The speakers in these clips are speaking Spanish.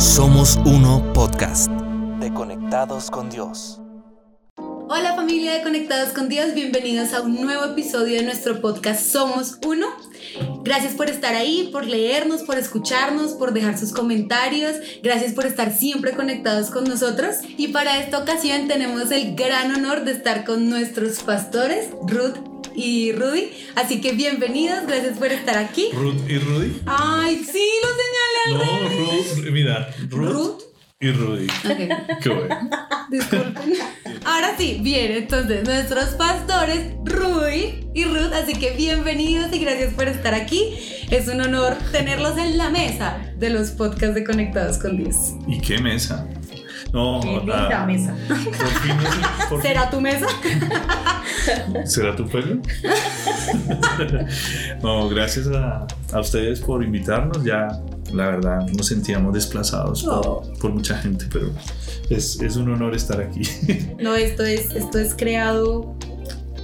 Somos Uno Podcast. De Conectados con Dios. Hola familia de Conectados con Dios, bienvenidos a un nuevo episodio de nuestro podcast Somos Uno. Gracias por estar ahí, por leernos, por escucharnos, por dejar sus comentarios. Gracias por estar siempre conectados con nosotros. Y para esta ocasión tenemos el gran honor de estar con nuestros pastores, Ruth y Rudy. Así que bienvenidos, gracias por estar aquí. Ruth y Rudy. Ay, sí, lo señalé al No. Ruth, mira, Ruth, Ruth. Y Rudy. Ok. Qué bueno. Disculpen. Ahora sí, bien, entonces nuestros pastores, Rudy y Ruth, así que bienvenidos y gracias por estar aquí. Es un honor tenerlos en la mesa de los podcasts de Conectados con Dios. ¿Y qué mesa? No, Qué linda mesa. por por ¿Será tu mesa? ¿Será tu pelo? no, gracias a, a ustedes por invitarnos. Ya, la verdad, nos sentíamos desplazados por, Oh. por mucha gente, pero es, es un honor estar aquí. No, esto es, esto es creado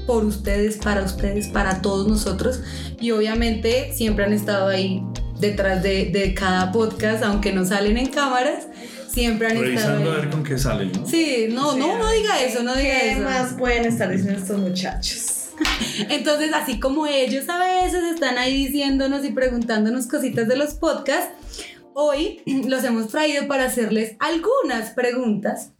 por ustedes, para ustedes, para todos nosotros. Y obviamente siempre han estado ahí detrás de, de cada podcast, aunque no salen en cámaras, siempre han estado Revisando a ahí. ver con qué salen, ¿no? Sí, no, no, no diga eso, no diga ¿Qué eso. más pueden estar diciendo estos muchachos? Entonces, así como ellos a veces están ahí diciéndonos y preguntándonos cositas de los podcasts, hoy los hemos traído para hacerles algunas preguntas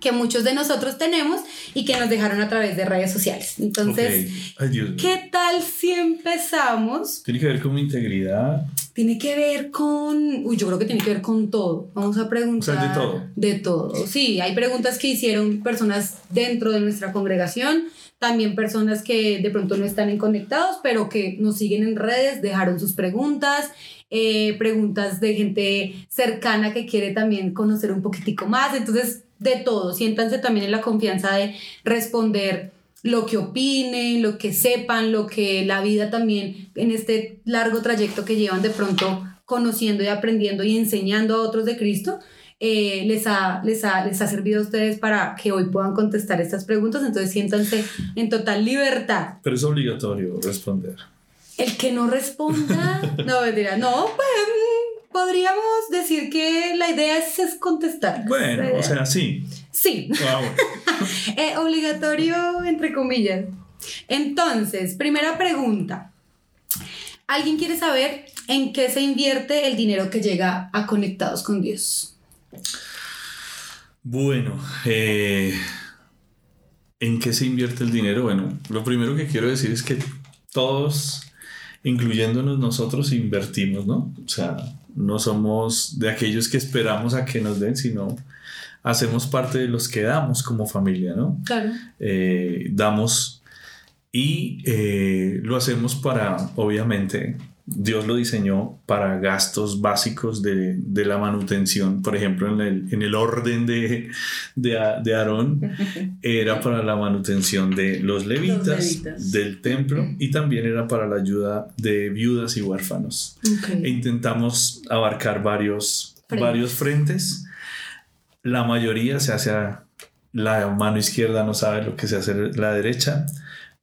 que muchos de nosotros tenemos y que nos dejaron a través de redes sociales. Entonces. Ay. ¿qué tal si empezamos? Tiene que ver con mi integridad. Tiene que ver con, uy, yo creo que tiene que ver con todo. Vamos a preguntar. O sea, de todo. De todo. Sí, hay preguntas que hicieron personas dentro de nuestra congregación, también personas que de pronto no están en conectados, pero que nos siguen en redes, dejaron sus preguntas, eh, preguntas de gente cercana que quiere también conocer un poquitico más. Entonces, de todo. Siéntanse también en la confianza de responder lo que opinen, lo que sepan, lo que la vida también en este largo trayecto que llevan de pronto conociendo y aprendiendo y enseñando a otros de Cristo, eh, les, ha, les, ha, les ha servido a ustedes para que hoy puedan contestar estas preguntas. Entonces siéntanse en total libertad. Pero es obligatorio responder. El que no responda, no mentira, no, pues podríamos decir que la idea es, es contestar. Bueno, o sea, sí. sí. Bueno. Eh, obligatorio, entre comillas. Entonces, primera pregunta. ¿Alguien quiere saber en qué se invierte el dinero que llega a Conectados con Dios? Bueno, eh, ¿en qué se invierte el dinero? Bueno, lo primero que quiero decir es que todos, incluyéndonos nosotros, invertimos, ¿no? O sea, no somos de aquellos que esperamos a que nos den, sino hacemos parte de los que damos como familia, ¿no? Claro. eh, damos y eh, lo hacemos para, obviamente, Dios lo diseñó para gastos básicos de, de la manutención, por ejemplo, en el, en el orden de, de, A- de Aarón, era para la manutención de los levitas, levitas. del templo y también era para la ayuda de viudas y huérfanos e intentamos abarcar varios Frentes. varios frentes. La mayoría se hace a la mano izquierda, no sabe lo que se hace la derecha,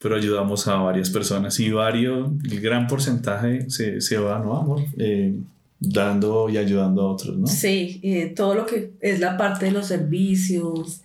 pero ayudamos a varias personas y varios, el gran porcentaje se, se va, ¿no, amor? Eh, dando y ayudando a otros, ¿no? Sí, eh, todo lo que es la parte de los servicios,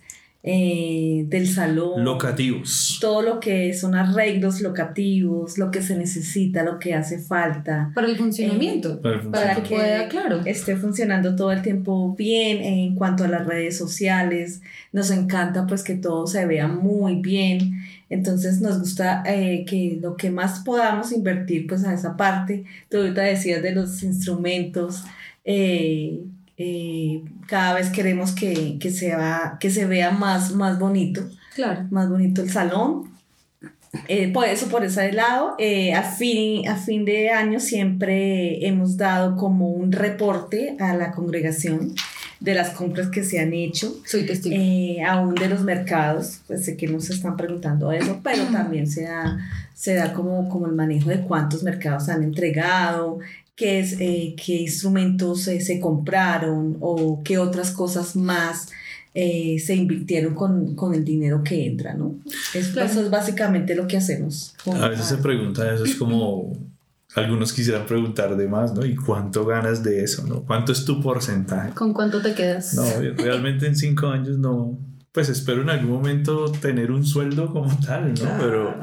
eh, del salón. Locativos. todo lo que son arreglos locativos, lo que se necesita, lo que hace falta, Para el funcionamiento. Para el para que que- pueda, claro. esté funcionando todo el tiempo bien en cuanto a las redes sociales. Nos encanta pues que todo se vea muy bien. Entonces nos gusta eh, que lo que más podamos invertir pues a esa parte. Tú ahorita decías de los instrumentos. eh, eh, cada vez queremos que, que, sea, que se vea más, más bonito Claro. más bonito el salón. Eh, por eso, por ese lado, eh, a, fin, a fin de año siempre hemos dado como un reporte a la congregación de las compras que se han hecho, Soy testigo. eh, aún de los mercados, pues sé que no se están preguntando eso, pero también se da, se da como, como el manejo de cuántos mercados han entregado, qué, es, eh, qué instrumentos eh, se compraron o qué otras cosas más eh, se invirtieron con, con el dinero que entra, ¿no? Es- Claro. Eso es básicamente lo que hacemos. A veces se pregunta eso, es como, algunos quisieran preguntar de más, ¿no? ¿Y cuánto ganas de eso, ¿no? ¿Cuánto es tu porcentaje? ¿Con cuánto te quedas? No, realmente en cinco años no. Pues espero en algún momento tener un sueldo como tal, ¿no? Pero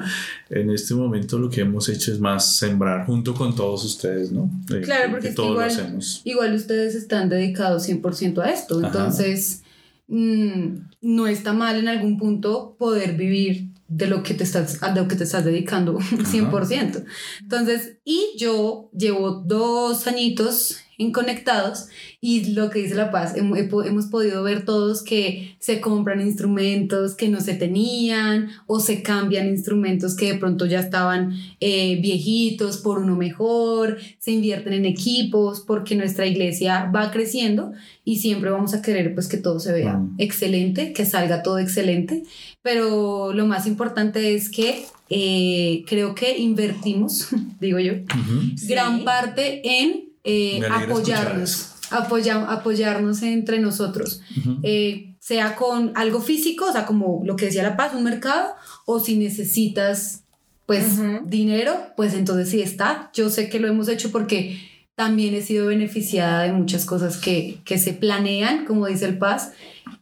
en este momento lo que hemos hecho es más sembrar junto con todos ustedes, ¿no? Eh, claro, porque es igual, igual ustedes están dedicados 100% a esto, entonces mm, no está mal en algún punto poder vivir de lo que te estás, de lo que te estás dedicando 100%. Entonces, y yo llevo dos añitos inconectados y lo que dice La Paz, hemos, podido ver todos que se compran instrumentos que no se tenían o se cambian instrumentos que de pronto ya estaban eh, viejitos por uno mejor, se invierten en equipos porque nuestra iglesia va creciendo y siempre vamos a querer pues que todo se vea excelente, que salga todo excelente, pero lo más importante es que eh, creo que invertimos, digo yo, gran parte en eh, apoyarnos, apoyarnos entre nosotros, eh, sea con algo físico, o sea, como lo que decía La Paz, un mercado, o si necesitas pues dinero, pues entonces sí está. Yo sé que lo hemos hecho porque también he sido beneficiada de muchas cosas que, que se planean, como dice el Paz,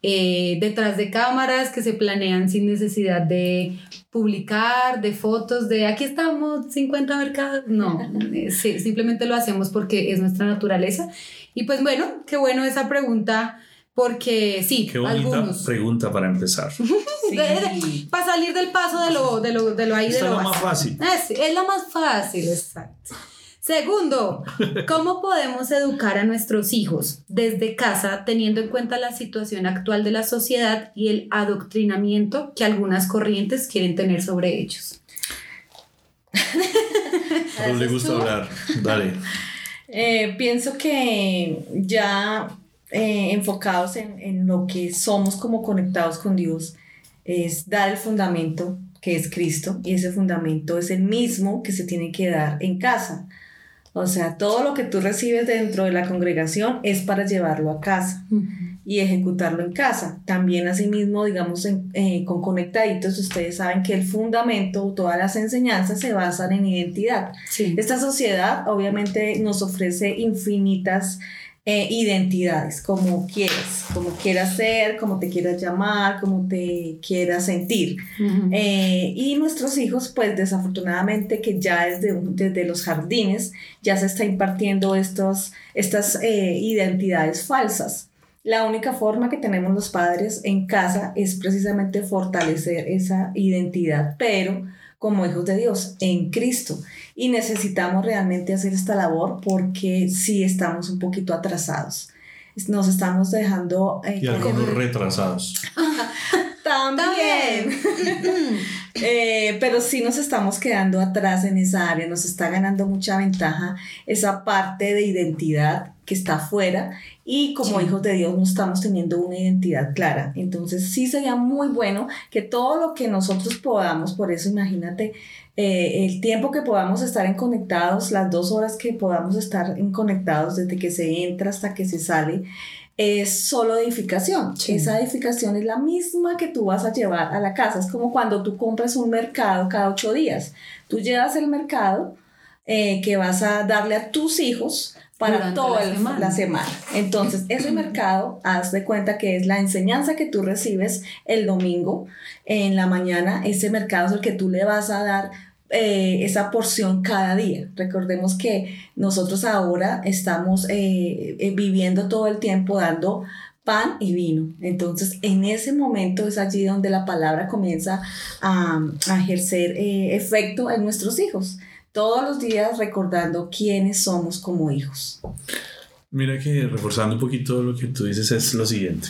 eh, detrás de cámaras, que se planean sin necesidad de publicar, de fotos, de aquí estamos, 50 mercados. No, eh, simplemente lo hacemos porque es nuestra naturaleza. Y pues bueno, qué bueno esa pregunta. Porque sí, Qué bonita pregunta para empezar. para salir del paso de lo, de lo, de lo ahí de lo es lo más fácil. Es, es lo más fácil, exacto. Segundo, ¿cómo podemos educar a nuestros hijos desde casa teniendo en cuenta la situación actual de la sociedad y el adoctrinamiento que algunas corrientes quieren tener sobre ellos? No le gusta hablar, dale. Eh, pienso que ya eh, enfocados en, en lo que somos como conectados con Dios, es dar el fundamento que es Cristo y ese fundamento es el mismo que se tiene que dar en casa. O sea, todo lo que tú recibes dentro de la congregación es para llevarlo a casa y ejecutarlo en casa. También asimismo, digamos, eh, con conectaditos, ustedes saben que el fundamento, todas las enseñanzas se basan en identidad. Esta sociedad obviamente nos ofrece infinitas eh, identidades, como quieras, como quieras ser, como te quieras llamar, como te quieras sentir. Eh, y nuestros hijos, pues desafortunadamente que ya desde, desde los jardines ya se está impartiendo estos, estas eh, identidades falsas. La única forma que tenemos los padres en casa es precisamente fortalecer esa identidad, pero como hijos de Dios en Cristo. Y necesitamos realmente hacer esta labor porque sí estamos un poquito atrasados. Nos estamos dejando... Eh, y algunos retrasados. También. Eh, pero sí nos estamos quedando atrás en esa área, nos está ganando mucha ventaja esa parte de identidad que está afuera y como hijos de Dios no estamos teniendo una identidad clara. Entonces sí sería muy bueno que todo lo que nosotros podamos, por eso imagínate eh, el tiempo que podamos estar en conectados, las dos horas que podamos estar en conectados desde que se entra hasta que se sale, es solo edificación. Esa edificación es la misma que tú vas a llevar a la casa. Es como cuando tú compras un mercado cada ocho días. Tú llevas el mercado eh, que vas a darle a tus hijos para toda la, semana. Entonces, ese mercado, haz de cuenta que es la enseñanza que tú recibes el domingo en la mañana, ese mercado es el que tú le vas a dar eh, esa porción cada día. Recordemos que nosotros ahora estamos eh, eh, viviendo todo el tiempo dando pan y vino. Entonces, en ese momento es allí donde la palabra comienza a, a ejercer efecto en nuestros hijos todos los días recordando quiénes somos como hijos. Mira que reforzando un poquito lo que tú dices es lo siguiente.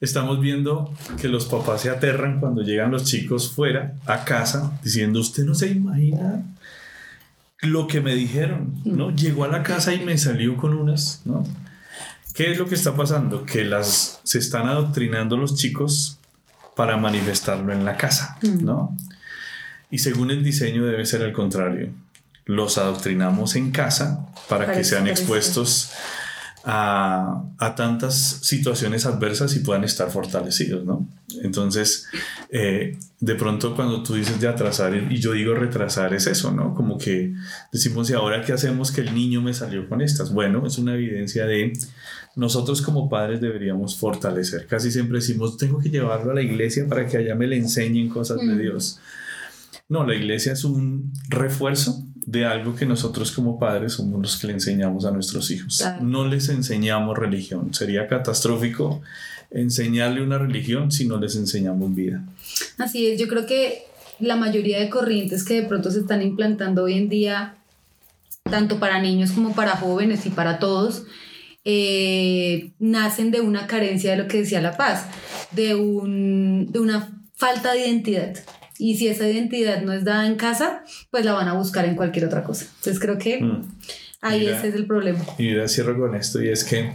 Estamos viendo que los papás se aterran cuando llegan los chicos fuera a casa diciendo, usted no se imagina lo que me dijeron, ¿no? Llegó a la casa y me salió con unas, ¿no? ¿Qué es lo que está pasando? Que las se están adoctrinando los chicos para manifestarlo en la casa, ¿no? Y según el diseño debe ser al contrario. Los adoctrinamos en casa para, que sean expuestos a, a, tantas situaciones adversas y puedan estar fortalecidos, ¿no? Entonces, eh, de pronto cuando tú dices de atrasar y yo digo retrasar es eso, ¿no? Como que decimos, ¿y ahora qué hacemos que el niño me salió con estas? Bueno, es una evidencia de nosotros como padres deberíamos fortalecer. Casi siempre decimos, tengo que llevarlo a la iglesia para que allá me le enseñen cosas de Dios. No, la iglesia es un refuerzo de algo que nosotros como padres somos los que le enseñamos a nuestros hijos. No les enseñamos religión. Sería catastrófico enseñarle una religión si no les enseñamos vida. Así es, yo creo que la mayoría de corrientes que de pronto se están implantando hoy en día, tanto para niños como para jóvenes y para todos, eh, nacen de una carencia de lo que decía La Paz, de, un, de una falta de identidad. Y si esa identidad no es dada en casa, pues la van a buscar en cualquier otra cosa. Entonces creo que mm. ahí ese es el problema. Y mira, cierro con esto y es que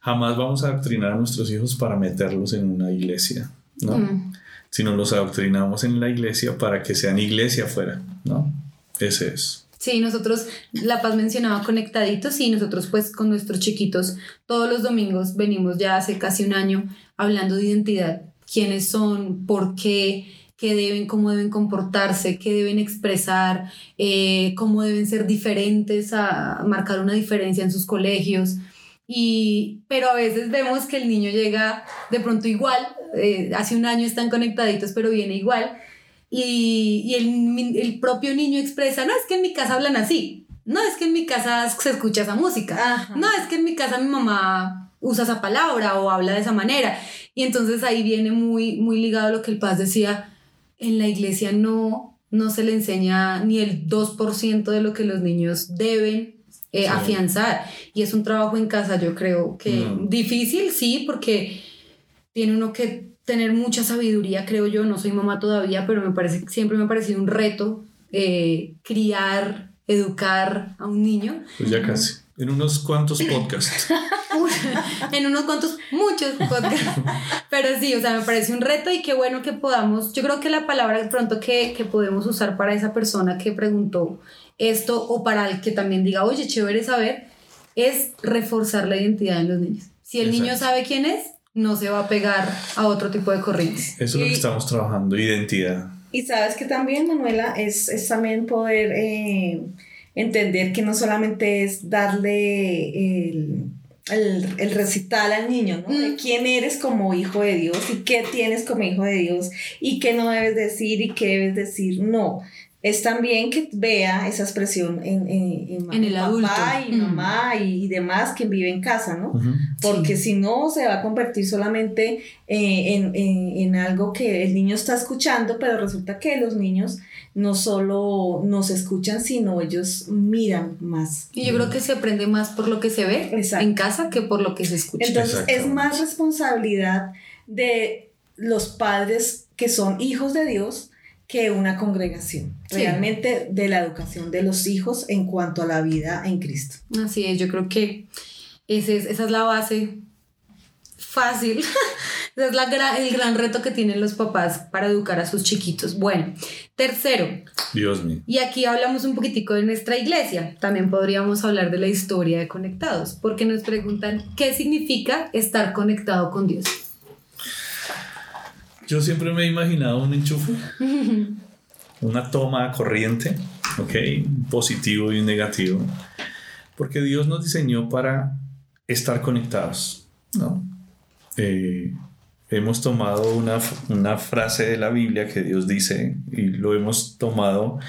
jamás vamos a adoctrinar a nuestros hijos para meterlos en una iglesia, ¿no? Mm. Sino los adoctrinamos en la iglesia para que sean iglesia afuera, ¿no? Ese es. Sí, nosotros, La Paz mencionaba conectaditos y nosotros pues con nuestros chiquitos todos los domingos venimos ya hace casi un año hablando de identidad, quiénes son, por qué, qué deben, cómo deben comportarse, qué deben expresar, eh, cómo deben ser diferentes, a marcar una diferencia en sus colegios. Y, pero a veces vemos que el niño llega de pronto igual, eh, hace un año están conectaditos, pero viene igual. Y, y el, el, propio niño expresa, no, es que en mi casa hablan así, no, es que en mi casa se escucha esa música, no, es que en mi casa mi mamá usa esa palabra o habla de esa manera. Y entonces ahí viene muy, muy ligado a lo que el Paz decía, en la iglesia no, no se le enseña ni el 2% de lo que los niños deben eh, afianzar. Y es un trabajo en casa, yo creo que mm. difícil, sí, porque tiene uno que tener mucha sabiduría, creo yo. No soy mamá todavía, pero me parece, siempre me ha parecido un reto eh, criar, educar a un niño. Pues ya casi. En unos cuantos podcasts. en unos cuantos, muchos podcasts. Pero sí, o sea, me parece un reto y qué bueno que podamos. Yo creo que la palabra de pronto que, que podemos usar para esa persona que preguntó esto o para el que también diga, oye, chévere saber, es reforzar la identidad en los niños. Si el niño sabe quién es, no se va a pegar a otro tipo de corrientes. Eso es lo que estamos trabajando, identidad. Y sabes que también, Manuela, es, es también poder. Eh, entender que no solamente es darle el, el, recital al niño, ¿no? De mm. quién eres como hijo de Dios y qué tienes como hijo de Dios y qué no debes decir y qué debes decir. No, es también que vea esa expresión en, en, en, el papá y mamá y, demás que vive en casa, ¿no? Porque si no, se va a convertir solamente eh, en, algo que el niño está escuchando, pero resulta que los niños no solo nos escuchan, sino ellos miran más. Y yo creo que se aprende más por lo que se ve en casa que por lo que se escucha. Entonces es más responsabilidad de los padres que son hijos de Dios que una congregación, realmente de la educación de los hijos en cuanto a la vida en Cristo. Así es, yo creo que ese es, esa es la base fácil, ese es la el gran reto que tienen los papás para educar a sus chiquitos. Bueno, tercero. Dios mío. Y aquí hablamos un poquitico de nuestra iglesia, también podríamos hablar de la historia de conectados, porque nos preguntan qué significa estar conectado con Dios. Yo siempre me he imaginado un enchufe, una toma corriente, ¿ok? Un positivo y un negativo. Porque Dios nos diseñó para estar conectados, ¿no? Eh, hemos tomado una, una, frase de la Biblia que Dios dice y lo hemos tomado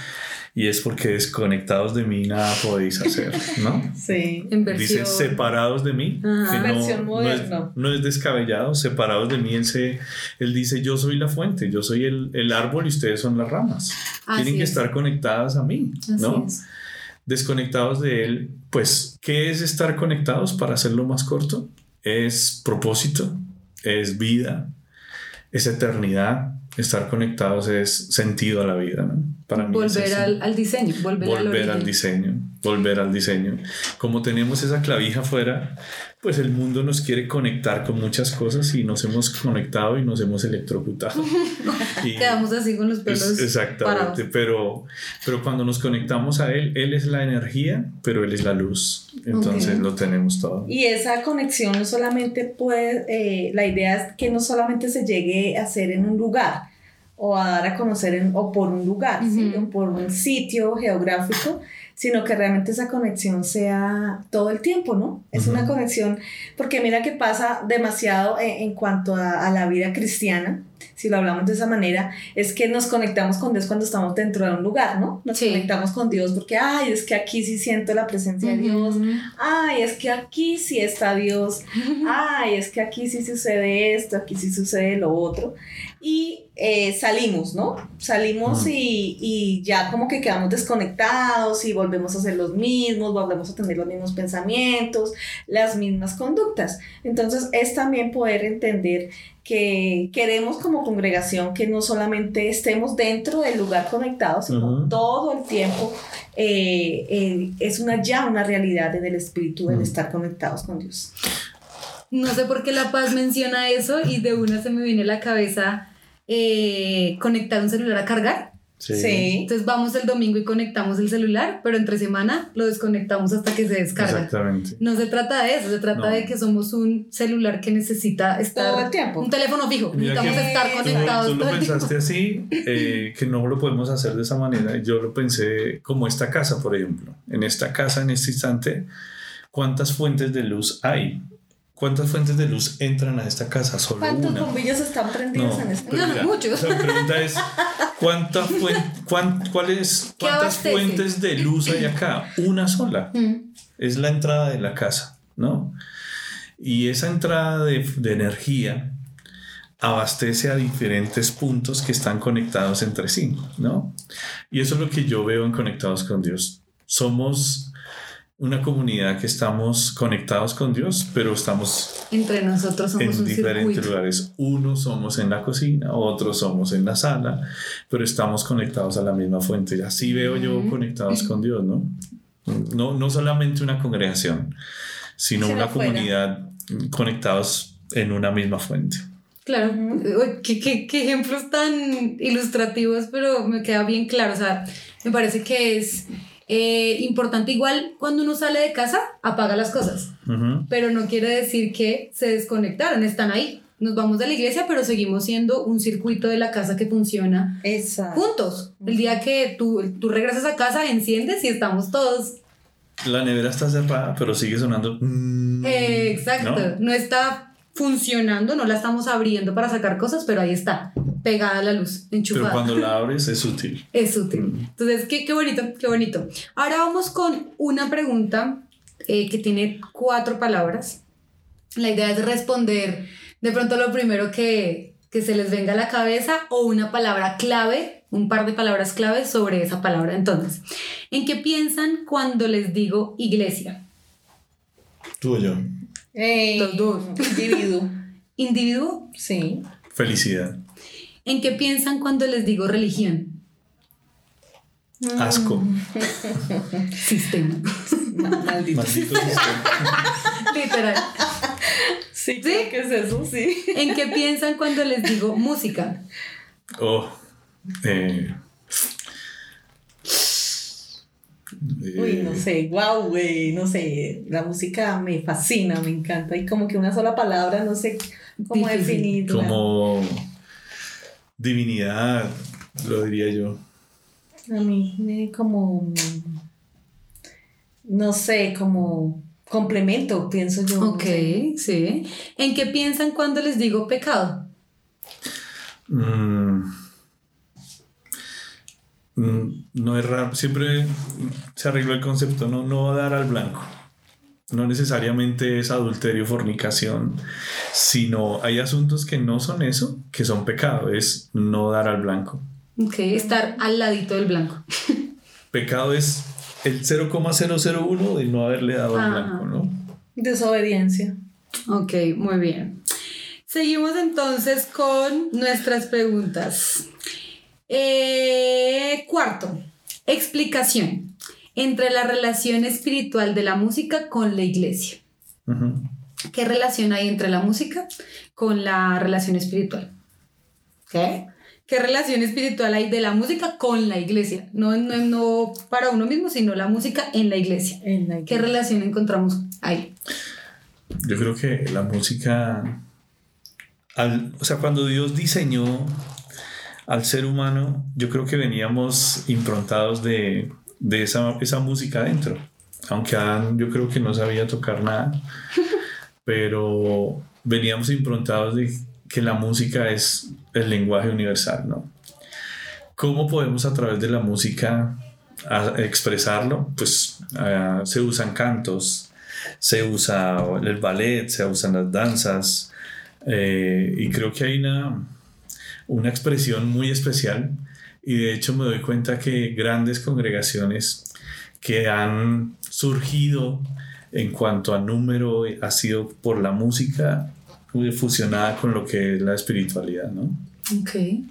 y es porque desconectados de mí nada podéis hacer, ¿no? Sí, en versión... Dice separados de mí, que versión moderna. No, es, descabellado, separados de mí, él, se, él dice yo soy la fuente, yo soy el, el árbol y ustedes son las ramas. Tienen que estar conectadas a mí, ¿no? Desconectados de él, pues, ¿qué es estar conectados para hacerlo más corto? Es propósito, es vida, es eternidad, estar conectados es sentido a la vida, ¿no? Para mí volver al, al, diseño, volver, volver al, diseño, volver al diseño. Como tenemos esa clavija afuera, pues el mundo nos quiere conectar con muchas cosas y nos hemos conectado y nos hemos electrocutado. y Quedamos así con los pelos. exactamente, pero, pero cuando nos conectamos a Él, Él es la energía, pero Él es la luz. Entonces lo tenemos todo. Y esa conexión no solamente puede, eh, la idea es que no solamente se llegue a hacer en un lugar, o a dar a conocer en, o por un lugar, o por un sitio geográfico, sino que realmente esa conexión sea todo el tiempo, ¿no? Es una conexión, porque mira que pasa demasiado en, cuanto a, la vida cristiana, si lo hablamos de esa manera, es que nos conectamos con Dios cuando estamos dentro de un lugar, ¿no? Nos conectamos con Dios porque, ay, es que aquí sí siento la presencia de Dios, ay, es que aquí sí está Dios, ay, es que aquí sí sucede esto, aquí sí sucede lo otro. Y eh, salimos, ¿no? Salimos y, y, ya como que quedamos desconectados y volvemos a ser los mismos, volvemos a tener los mismos pensamientos, las mismas conductas. Entonces es también poder entender que queremos como congregación que no solamente estemos dentro del lugar conectados, sino todo el tiempo eh, eh, es una ya una realidad en el espíritu del estar conectados con Dios. No sé por qué La Paz menciona eso y de una se me viene a la cabeza eh, conectar un celular a cargar. Sí. Entonces vamos el domingo y conectamos el celular, pero entre semana lo desconectamos hasta que se descarga. Exactamente. No se trata de eso, se trata de que somos un celular que necesita estar todo el tiempo. Un teléfono fijo. Necesitamos estar conectados. Tú, lo pensaste así, eh, que no lo podemos hacer de esa manera. Yo lo pensé como esta casa, por ejemplo. En esta casa, en este instante, ¿cuántas fuentes de luz hay? ¿Cuántas fuentes de luz entran a esta casa? Solo ¿Cuántos bombillos están prendidos en esta casa? muchos. La pregunta es, ¿cuánta ¿cuántas fuentes de luz hay acá? Una sola. Mm. Es la entrada de la casa, ¿no? Y esa entrada de, de energía abastece a diferentes puntos que están conectados entre sí, ¿no? Y eso es lo que yo veo en Conectados con Dios. Somos una comunidad que estamos conectados con Dios, pero estamos entre nosotros somos en diferentes lugares. Unos somos en la cocina, otros somos en la sala, pero estamos conectados a la misma fuente. Así veo yo conectados con Dios, ¿no? No, no solamente una congregación, sino una comunidad conectados en una misma fuente. Claro, ¿Qué, qué, qué ejemplos tan ilustrativos, pero me queda bien claro. O sea, me parece que es eh, importante igual cuando uno sale de casa, apaga las cosas, pero no quiere decir que se desconectaron, están ahí. Nos vamos de la iglesia, pero seguimos siendo un circuito de la casa que funciona juntos. El día que tú, tú regresas a casa, enciendes y estamos todos la nevera está cerrada, pero sigue sonando. Exacto. ¿no? está funcionando, no la estamos abriendo para sacar cosas, pero ahí está pegada a la luz, enchufada. Pero cuando la abres es útil. Es útil. Mm. Entonces, qué, qué bonito, qué bonito. Ahora vamos con una pregunta eh, que tiene cuatro palabras. La idea es responder de pronto lo primero que, que se les venga a la cabeza o una palabra clave, un par de palabras clave sobre esa palabra. Entonces, ¿en qué piensan cuando les digo iglesia? Tú o yo. Los dos. Individuo. ¿Individuo? Sí. Felicidad. ¿En qué piensan cuando les digo religión? Asco. sistema. Maldito. sistema. Literal. Sí, ¿Sí? ¿qué es eso? Sí. ¿En qué piensan cuando les digo música? Oh. Eh. Uy, no sé, wow, güey, no sé, la música me fascina, me encanta. Y como que una sola palabra, no sé cómo definirla. Como divinidad, lo diría yo. A mí me como, no sé, como complemento, pienso yo. Ok, sí. ¿En qué piensan cuando les digo pecado? Mm, no es raro, siempre se arregló el concepto, no, no dar al blanco. No necesariamente es adulterio, fornicación, sino hay asuntos que no son eso, que son pecado, es no dar al blanco. Ok, estar al ladito del blanco. Pecado es el 0,001 de no haberle dado al blanco, ¿no? Desobediencia. Ok, muy bien. Seguimos entonces con nuestras preguntas. Eh, cuarto, explicación entre la relación espiritual de la música con la iglesia. Ujú. ¿Qué relación hay entre la música con la relación espiritual? ¿Qué? ¿Qué relación espiritual hay de la música con la iglesia? No, no, no para uno mismo, sino la música en la iglesia. En la ¿Qué relación encontramos ahí? Yo creo que la música, al- o sea, cuando Dios diseñó al ser humano, yo creo que veníamos improntados de, de esa, esa música adentro. Aunque Adán yo creo que no sabía tocar nada, pero veníamos improntados de que la música es el lenguaje universal, ¿no? ¿Cómo podemos a través de la música expresarlo? Pues ah, se usan cantos, se usa el ballet, se usan las danzas, eh, y creo que hay una, una expresión muy especial, y de hecho me doy cuenta que grandes congregaciones que han surgido en cuanto a número ha sido por la música fusionada con lo que es la espiritualidad, ¿no? Ok.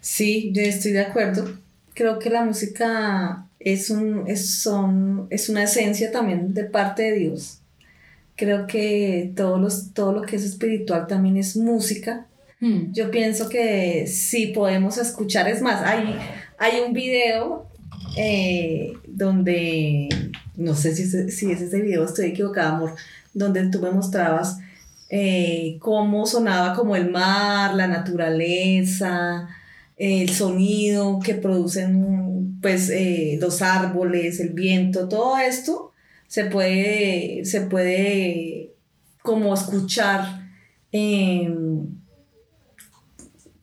Sí, yo estoy de acuerdo. Creo que la música es, un, es, son, es una esencia también de parte de Dios. Creo que los, todo lo que es espiritual también es música. Hmm. Yo pienso que sí podemos escuchar. Es más, hay, hay un video eh, donde, no sé si es, si es ese video, estoy equivocada, amor, donde tú me mostrabas eh, cómo sonaba como el mar, la naturaleza, el sonido que producen pues eh, los árboles, el viento, todo esto se puede, se puede como escuchar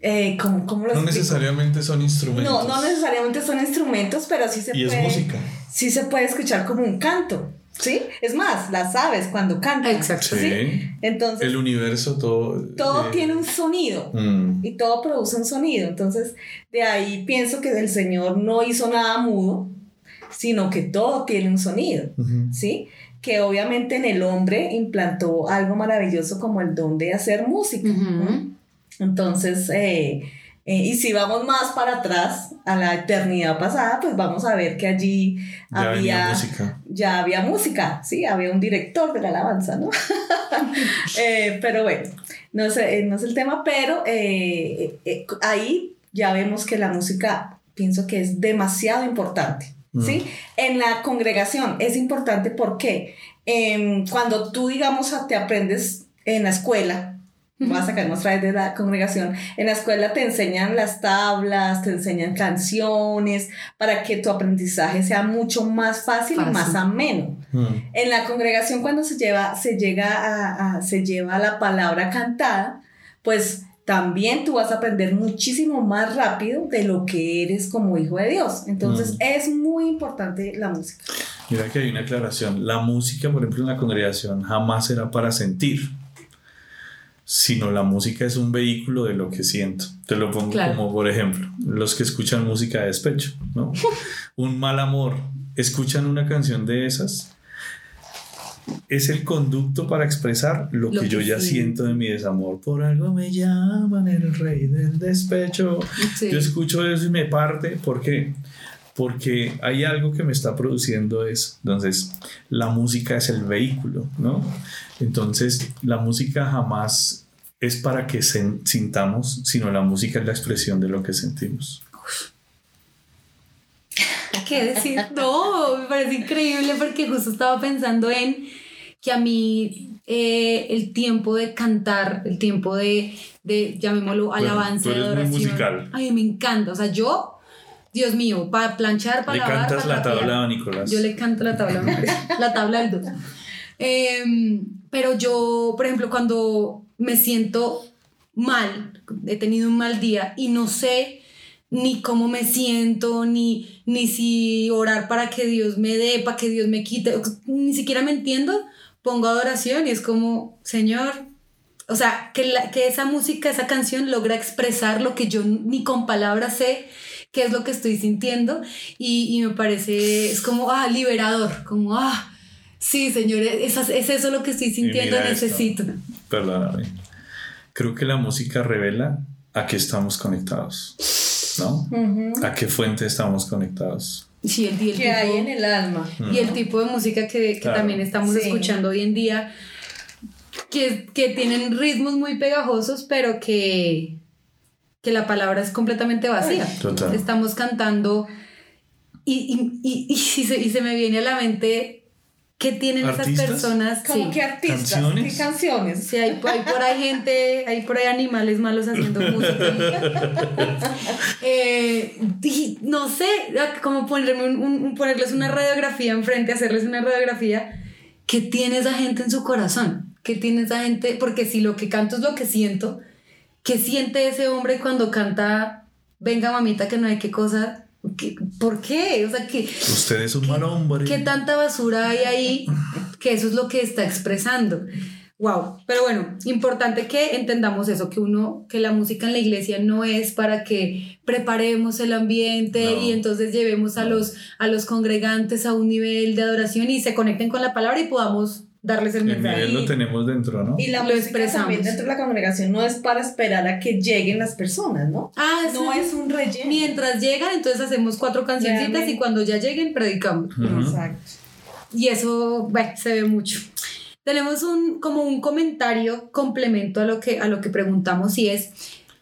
eh, ¿cómo, cómo lo No explico? necesariamente son instrumentos. No, no necesariamente son instrumentos, pero sí se Y es puede. música. Sí se puede escuchar como un canto, ¿sí? Es más, las aves cuando cantan. Exacto. Sí. Entonces, El universo, todo. todo eh, tiene un sonido mm, y todo produce un sonido. Entonces, de ahí pienso que el Señor no hizo nada mudo, sino que todo tiene un sonido. ¿sí? Que obviamente en el hombre implantó algo maravilloso como el don de hacer música. ¿no? Entonces, eh, eh, y si vamos más para atrás, a la eternidad pasada, pues vamos a ver que allí Ya había, música. ya había música, sí, había un director de la alabanza, ¿no? Eh, pero bueno, no, eh, no es el tema, pero ahí ya vemos que la música, pienso que es demasiado importante, ¿sí? En la congregación es importante porque em, cuando tú, digamos, te aprendes en la escuela, Voy a sacarnos otra vez de la congregación. En la escuela te enseñan las tablas, te enseñan canciones, para que tu aprendizaje sea mucho más fácil, y Fácil. más ameno. Mm, En la congregación cuando se lleva, se llega a, a- se lleva la palabra cantada, pues también tú vas a aprender muchísimo más rápido de lo que eres como hijo de Dios. Entonces Mm. es muy importante la música. Mira que hay una aclaración. La música, por ejemplo, en la congregación jamás será para sentir, sino la música es un vehículo de lo que siento. Te lo pongo Claro. como, por ejemplo, los que escuchan música de despecho, ¿no? un mal amor, escuchan una canción de esas. Es el conducto para expresar lo, Lo que yo ya siento. siento de mi desamor. Por algo me llaman el rey del despecho. Sí. Yo escucho eso y me parte. ¿Por qué? Porque hay algo que me está produciendo eso. Entonces, la música es el vehículo, ¿no? Entonces, la música jamás es para que sintamos, sino la música es la expresión de lo que sentimos. ¿Qué decir? No, me parece increíble porque justo estaba pensando en que a mí eh, el tiempo de cantar, el tiempo de, de llamémoslo, alabanza, tú eres muy adoración. musical. A mí me encanta. O sea, yo, Dios mío, para planchar, para Le lavar, cantas para la tabla a Nicolás. Yo le canto la tabla, la tabla del 2. pero yo, por ejemplo, cuando me siento mal, he tenido un mal día y no sé ni cómo me siento, ni, ni si orar para que Dios me dé, para que Dios me quite, ni siquiera me entiendo, pongo adoración y es como, Señor, o sea, que, la- que esa música, esa canción logra expresar lo que yo ni con palabras sé qué es lo que estoy sintiendo y, y me parece, es como, ah, liberador, como, ah, sí, Señor, es, es eso lo que estoy sintiendo, mira esto. necesito. Perdóname. creo que la música revela a qué estamos conectados, ¿no? A qué fuente estamos conectados. Sí, el, el Que hay en el alma. y el tipo de música que, que Claro. también estamos Sí. escuchando hoy en día, que, que tienen ritmos muy pegajosos, pero que, que la palabra es completamente vacía. Total. Estamos cantando y, y, y, y, se, y se me viene a la mente qué tienen esas personas. ¿Cómo sí. que artistas? ¿Canciones? ¿Qué canciones? Sí, hay, hay por ahí gente, hay por ahí animales malos haciendo música. Eh, y no sé, como ponerme un- ponerles una radiografía enfrente, hacerles una radiografía. ¿Qué tiene esa gente en su corazón? ¿Qué tiene esa gente? Porque si lo que canto es lo que siento, ¿qué siente ese hombre cuando canta Venga mamita que no hay qué cosa? ¿Qué- ¿Por qué? O sea, ¿qué, Usted es un mal hombre. ¿Qué tanta basura hay ahí? Que eso es lo que está expresando. Wow, pero bueno, importante que entendamos eso, que uno, que la música en la iglesia no es para que preparemos el ambiente No. y entonces llevemos a No. los, a los congregantes a un nivel de adoración y se conecten con la palabra y podamos darles el El mensaje. nivel lo tenemos dentro, ¿no? Y la Lo expresamos. también dentro de la congregación no es para esperar a que lleguen las personas, ¿no? Ah, No sí. es un relleno. Mientras llegan, entonces hacemos cuatro cancioncitas y cuando ya lleguen, predicamos. Ujú. Exacto. Y eso, bueno, se ve mucho. Tenemos un, como un comentario complemento a lo, que, a lo que preguntamos y es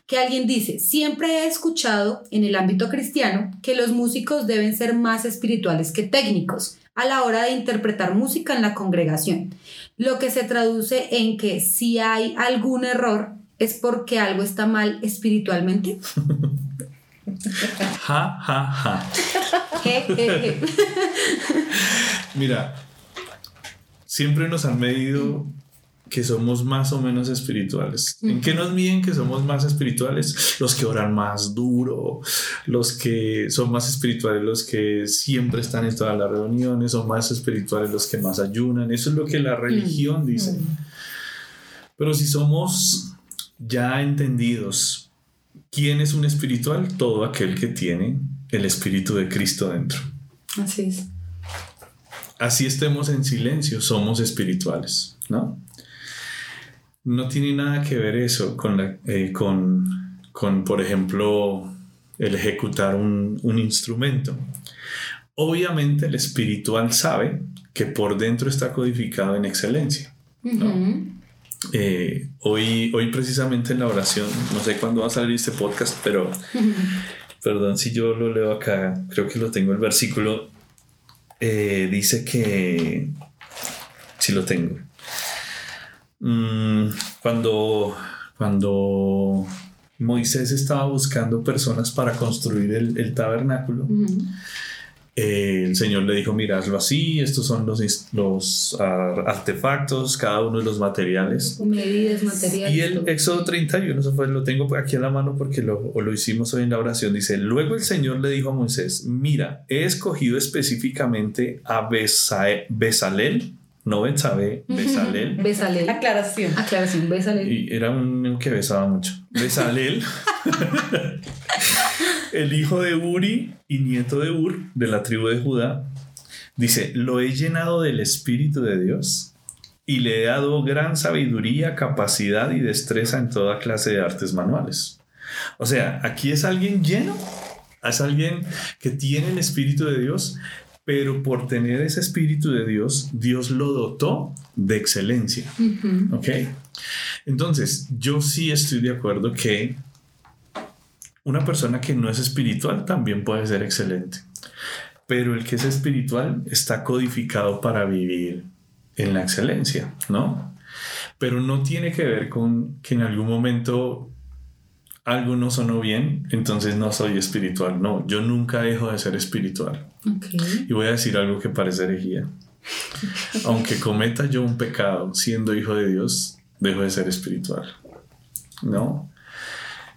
que alguien dice, siempre he escuchado en el ámbito cristiano que los músicos deben ser más espirituales que técnicos a la hora de interpretar música en la congregación, lo que se traduce en que si hay algún error es porque algo está mal espiritualmente. Ja, ja, ja. Je, je, je. Mira, siempre nos han medido que somos más o menos espirituales. ¿En qué nos miden que somos más espirituales? Los que oran más duro, los que son más espirituales, los que siempre están en todas las reuniones, son más espirituales los que más ayunan. Eso es lo que la religión dice. Pero si somos ya entendidos, ¿quién es un espiritual? Todo aquel que tiene el espíritu de Cristo dentro. Así es. así estemos en silencio, somos espirituales, ¿no? No tiene nada que ver eso con, la- eh, con, con, por ejemplo, el ejecutar un, un instrumento. Obviamente el espiritual sabe que por dentro está codificado en excelencia. Eh, hoy, hoy precisamente en la oración, no sé cuándo va a salir este podcast, pero perdón si yo lo leo acá, creo que lo tengo el versículo, eh, dice que, si lo tengo, Mm, cuando, cuando Moisés estaba buscando personas para construir el, el tabernáculo, eh, el Señor le dijo, mira, hazlo así, estos son los, los ah, artefactos, cada uno de los materiales. Medidas, materiales. Y el. Éxodo 31, eso fue, lo tengo aquí a la mano porque lo, lo hicimos hoy en la oración, dice, luego el Señor le dijo a Moisés, mira, he escogido específicamente a Besae- Besalel, no Betsabe, Besalel, Besalel. Aclaración. Aclaración, Besalel. y era un que besaba mucho, Besalel, el hijo de Uri y nieto de Ur, de la tribu de Judá, dice, lo he llenado del Espíritu de Dios y le he dado gran sabiduría, capacidad y destreza en toda clase de artes manuales. O sea, aquí es alguien lleno, es alguien que tiene el Espíritu de Dios, pero por tener ese Espíritu de Dios, Dios lo dotó de excelencia. ¿Ok? Entonces, yo sí estoy de acuerdo que una persona que no es espiritual también puede ser excelente. Pero el que es espiritual está codificado para vivir en la excelencia, ¿no? Pero no tiene que ver con que en algún momento algo no sonó bien, entonces no soy espiritual. No, yo nunca dejo de ser espiritual. Y voy a decir algo que parece herejía. Aunque cometa yo un pecado siendo hijo de Dios, dejo de ser espiritual. ¿No?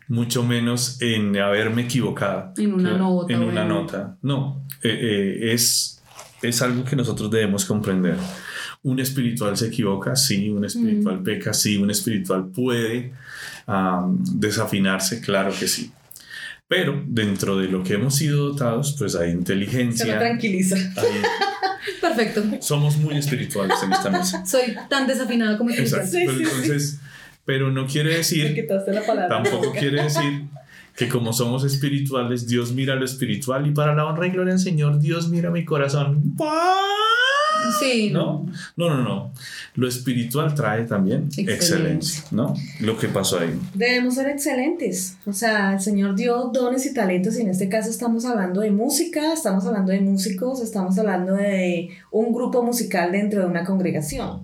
Mucho menos en haberme equivocado. En una nota, En una nota. No. Eh, eh, es, es algo que nosotros debemos comprender. Un espiritual se equivoca, sí. Un espiritual peca, sí. Un espiritual puede am, desafinarse, claro que sí. Pero dentro de lo que hemos sido dotados, pues hay Se me inteligencia, tranquiliza. hay- Perfecto. somos muy espirituales en esta mesa. Soy tan desafinada como tú. Exacto. Sí, Pero sí, sí. entonces, Pero no quiere Me decir, quitaste la palabra. tampoco quiere decir que como somos espirituales, Dios mira lo espiritual y para la honra y gloria del Señor, Dios mira mi corazón. Sí, No, no, no, no. Lo espiritual trae también Excelencia. excelencia, ¿no? Lo que pasó ahí. Debemos ser excelentes. O sea, el Señor dio dones y talentos y en este caso estamos hablando de música, estamos hablando de músicos, estamos hablando de un grupo musical dentro de una congregación.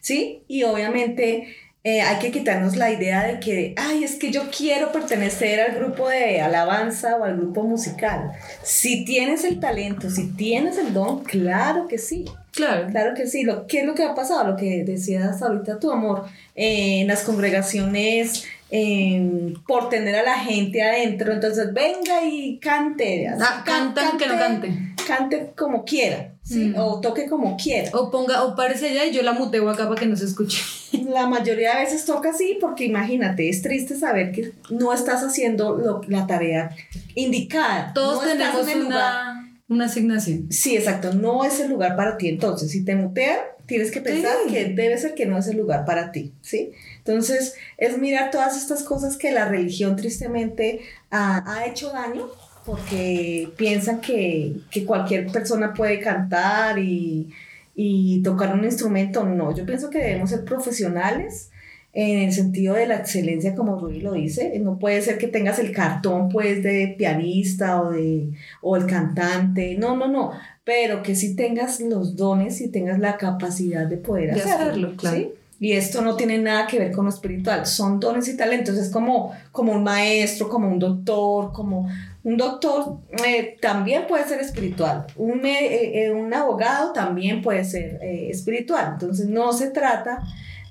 ¿Sí? Y obviamente eh, hay que quitarnos la idea de que, ay, es que yo quiero pertenecer al grupo de alabanza o al grupo musical. Si tienes el talento, si tienes el don, claro que sí. Claro. Claro que sí. Lo, ¿Qué es lo que ha pasado? Lo que decías ahorita tu amor. eh, en las congregaciones, eh, por tener a la gente adentro, entonces venga y cante. así, Ah, can- cantan que no cante. Cante como quiera, ¿sí? Mm. O toque como quiera. O ponga, o parece allá y yo la muteo acá para que no se escuche. La mayoría de veces toca así porque imagínate, es triste saber que no estás haciendo lo- la tarea indicada. Todos No tenemos en el lugar. una, una asignación. Sí, exacto, no es el lugar para ti. Entonces, si te mutean, tienes que pensar Sí. que debe ser que no es el lugar para ti, ¿sí? Entonces, es mirar todas estas cosas que la religión tristemente ha, ha hecho daño porque piensan que, que cualquier persona puede cantar y, y tocar un instrumento. No, yo pienso que debemos ser profesionales en el sentido de la excelencia, como Rui lo dice. No puede ser que tengas el cartón, pues, de pianista o de o el cantante. No, no, no. Pero que sí tengas los dones y tengas la capacidad de poder De hacerlo. hacerlo, claro. ¿sí? Y esto no tiene nada que ver con lo espiritual, son dones y talentos, es como, como un maestro, como un doctor, como un doctor eh, también puede ser espiritual, un, eh, eh, un abogado también puede ser eh, espiritual, entonces no se trata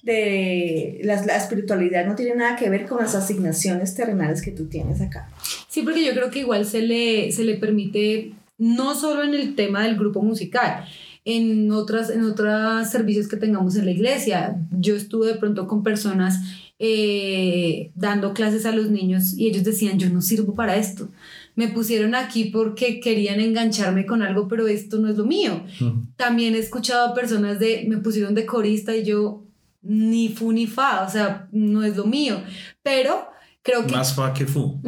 de la, la espiritualidad, no tiene nada que ver con las asignaciones terrenales que tú tienes acá. Sí, porque yo creo que igual se le, se le permite, no solo en el tema del grupo musical, en otras, en otros servicios que tengamos en la iglesia. Yo estuve de pronto con personas eh, dando clases a los niños y ellos decían, yo no sirvo para esto. Me pusieron aquí porque querían engancharme con algo, pero esto no es lo mío. También he escuchado a personas de, me pusieron de corista y yo ni fu ni fa, o sea, no es lo mío. Pero creo que... Más fa que fu.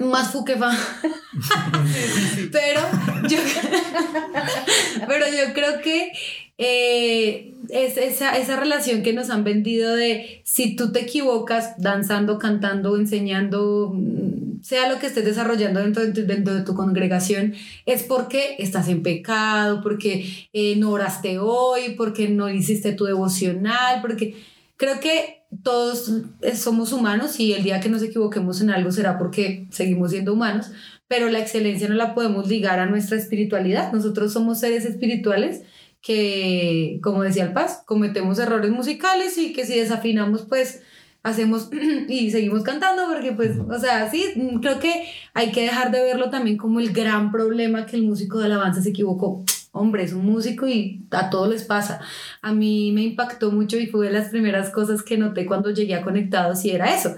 Más fu que fa. pero yo pero yo creo que eh, es esa, esa relación que nos han vendido de si tú te equivocas danzando, cantando, enseñando, mm, sea lo que estés desarrollando dentro de tu, dentro de tu congregación, es porque estás en pecado, porque eh, no oraste hoy, porque no hiciste tu devocional, porque creo que todos eh, somos humanos y el día que nos equivoquemos en algo será porque seguimos siendo humanos, pero la excelencia no la podemos ligar a nuestra espiritualidad. Nosotros somos seres espirituales que, como decía el Paz, cometemos errores musicales y que si desafinamos, pues hacemos y seguimos cantando porque pues, o sea, sí, mm, creo que hay que dejar de verlo también como el gran problema que el músico de alabanza se equivocó. Hombre, es un músico y a todos les pasa. A mí me impactó mucho y fue de las primeras cosas que noté cuando llegué a Conectados y era eso.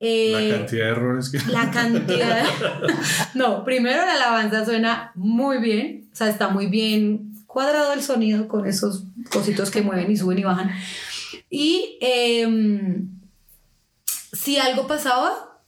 Eh, La cantidad de errores que... la cantidad. no, primero la alabanza suena muy bien, o sea, está muy bien cuadrado el sonido con esos cositos que mueven y suben y bajan. Y em, si algo pasaba,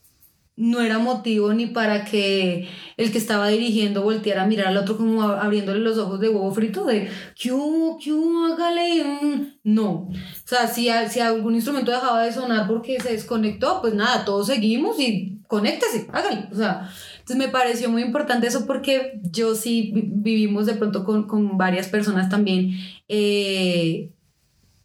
no era motivo ni para que el que estaba dirigiendo volteara a mirar al otro como abriéndole los ojos de huevo frito de ¿qué hubo? ¿qué hubo? Hágale un-". No. O sea, si, si algún instrumento dejaba de sonar porque se desconectó, pues nada, todos seguimos y conéctese, hágale. O sea, entonces me pareció muy importante eso porque yo sí vi- vivimos de pronto con, con varias personas también. eh,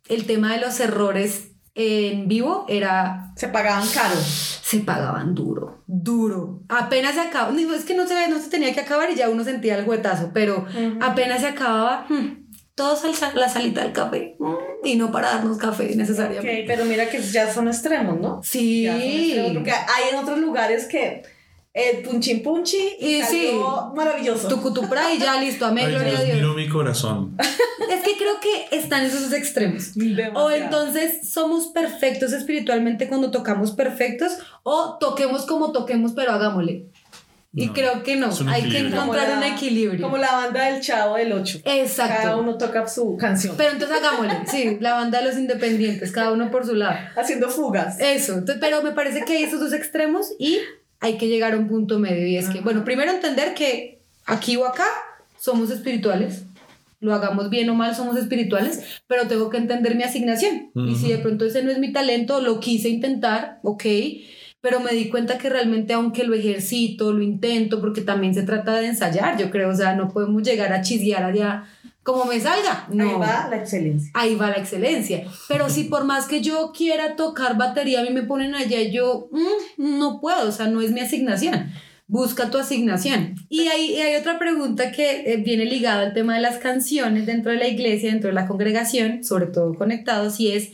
el tema de los errores en vivo era Se pagaban caro. se pagaban duro, duro. Apenas se acababa, es que no se, no se tenía que acabar y ya uno sentía el juetazo, pero apenas se acababa, hmm, todos al la salita del café hmm, y no para darnos café necesariamente. Ok, pero mira que ya son extremos, ¿no? Sí, extremos, porque hay en otros lugares que el punchín punchi y Y sí. salió maravilloso. tucutupra y ya listo, amén, Ay, gloria a Dios, miro mi corazón. Es que creo que están esos dos extremos. O Demasiado. entonces somos perfectos espiritualmente cuando tocamos perfectos, o toquemos como toquemos, pero hagámosle. Y No, creo que no, hay que encontrar un equilibrio. Como la banda del Chavo del 8. Cada Exacto. uno toca su canción. Pero entonces hagámosle, sí, la banda de los independientes, cada uno por su lado. haciendo fugas. Eso, entonces, pero me parece que hay esos dos extremos y hay que llegar a un punto medio. Y es que, bueno, primero entender que aquí o acá somos espirituales, lo hagamos bien o mal, somos espirituales, pero tengo que entender mi asignación. Y si de pronto ese no es mi talento, lo quise intentar, ok, pero me di cuenta que realmente aunque lo ejercito, lo intento, porque también se trata de ensayar, yo creo, o sea, no podemos llegar a chisguear allá como me salga. No Ahí va la excelencia. ahí va la excelencia. Pero si por más que yo quiera tocar batería, a mí me ponen allá yo mm, no puedo, o sea, no es mi asignación. Busca tu asignación. Y hay, hay otra pregunta que eh, viene ligada al tema de las canciones dentro de la iglesia, dentro de la congregación, sobre todo conectados, y es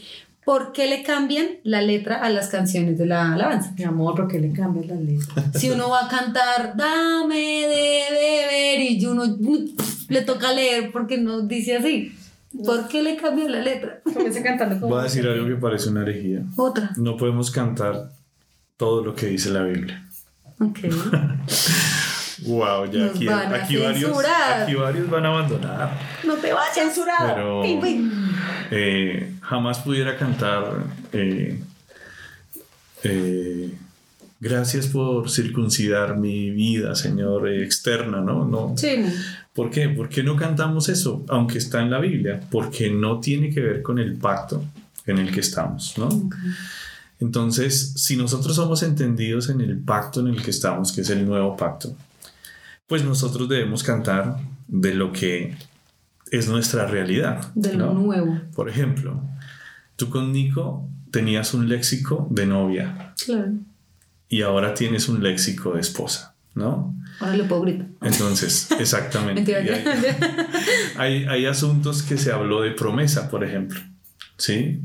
¿por qué le cambian la letra a las canciones de la alabanza? Mi amor, ¿por qué le cambias las letras? Si uno va a cantar, dame de beber, y uno le toca leer porque no dice así. ¿Por qué le cambian la letra? Comienza cantando como. Voy a decir algo que parece una herejía. Otra. No podemos cantar todo lo que dice la Biblia. Ok. Wow, ya Nos aquí, van a aquí varios, aquí varios van a abandonar. No te vayas. Censurado. Pero Pim, pim. Eh, jamás pudiera cantar eh, eh, gracias por circuncidar mi vida, Señor, externa, ¿no? no Sí. ¿Por qué? ¿Por qué no cantamos eso? Aunque está en la Biblia, porque no tiene que ver con el pacto en el que estamos, ¿no? Entonces, si nosotros somos entendidos en el pacto en el que estamos, que es el nuevo pacto, pues nosotros debemos cantar de lo que es nuestra realidad. De lo ¿no? nuevo. Por ejemplo, tú con Nico tenías un léxico de novia Claro. y ahora tienes un léxico de esposa, ¿no? Ahora le puedo gritar. Entonces, exactamente. Hay, hay, hay asuntos que se habló de promesa, por ejemplo, ¿sí?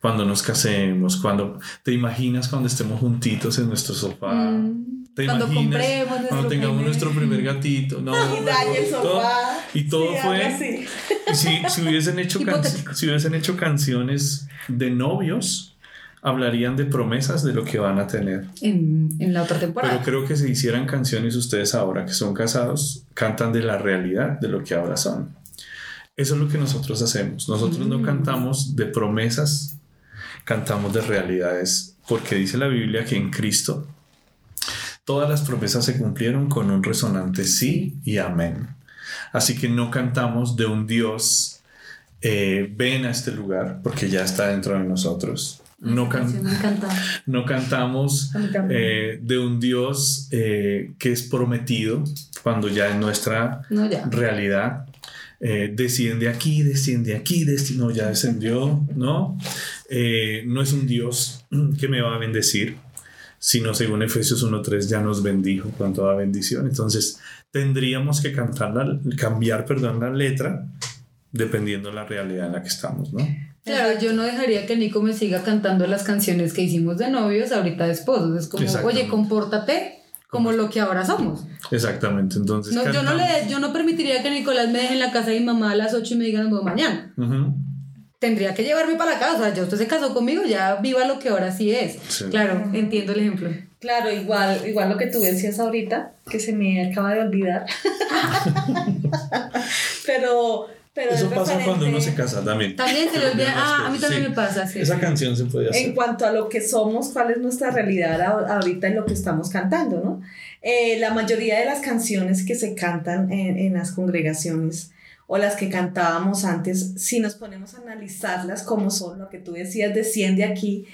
Cuando nos casemos, cuando te imaginas cuando estemos juntitos en nuestro sofá. Mm, ¿Te cuando imaginas compremos nuestro cuando tengamos primer- nuestro primer gatito? No, Y el todo- sofá. y todo Sí, fue así. si, si hubiesen hecho can- si hubiesen hecho canciones de novios, hablarían de promesas de lo que van a tener. en, en la otra temporada. Pero creo que si hicieran canciones ustedes ahora que son casados, cantan de la realidad de lo que ahora son. Eso es lo que nosotros hacemos. Nosotros no Mm. cantamos de promesas, cantamos de realidades, porque dice la Biblia que en Cristo todas las promesas se cumplieron con un resonante sí y amén. Así que no cantamos de un Dios, eh, ven a este lugar, porque ya está dentro de nosotros. No, can- cantamos eh, de un Dios eh, que es prometido cuando ya en nuestra No, ya. realidad desciende aquí, desciende aquí, desci- no, ya descendió, ¿no? No es un Dios que me va a bendecir, sino según Efesios 1.3 ya nos bendijo con toda bendición. Entonces tendríamos que cantar la- cambiar, perdón, la letra dependiendo de la realidad en la que estamos, ¿no? Claro, yo no dejaría que Nico me siga cantando las canciones que hicimos de novios ahorita de esposos. Es como, oye, compórtate como lo que ahora somos. Exactamente, entonces... No, yo, no le, yo no permitiría que Nicolás me deje en la casa de mi mamá a las 8 y me diga nos vemos mañana. Ujú. Tendría que llevarme para la casa. Ya usted se casó conmigo, ya viva lo que ahora sí es. Sí. Claro, entiendo el ejemplo. Claro, igual, igual lo que tú decías ahorita, que se me acaba de olvidar. pero, pero Eso es pasa cuando uno se casa también. También se le olvida. Ah, a mí también sí. me pasa. Sí. Esa canción se puede hacer. En cuanto a lo que somos, cuál es nuestra realidad ahorita en lo que estamos cantando, ¿no? Eh, la mayoría de las canciones que se cantan en, en las congregaciones o las que cantábamos antes, si nos ponemos a analizarlas como son, lo que tú decías, desciende aquí,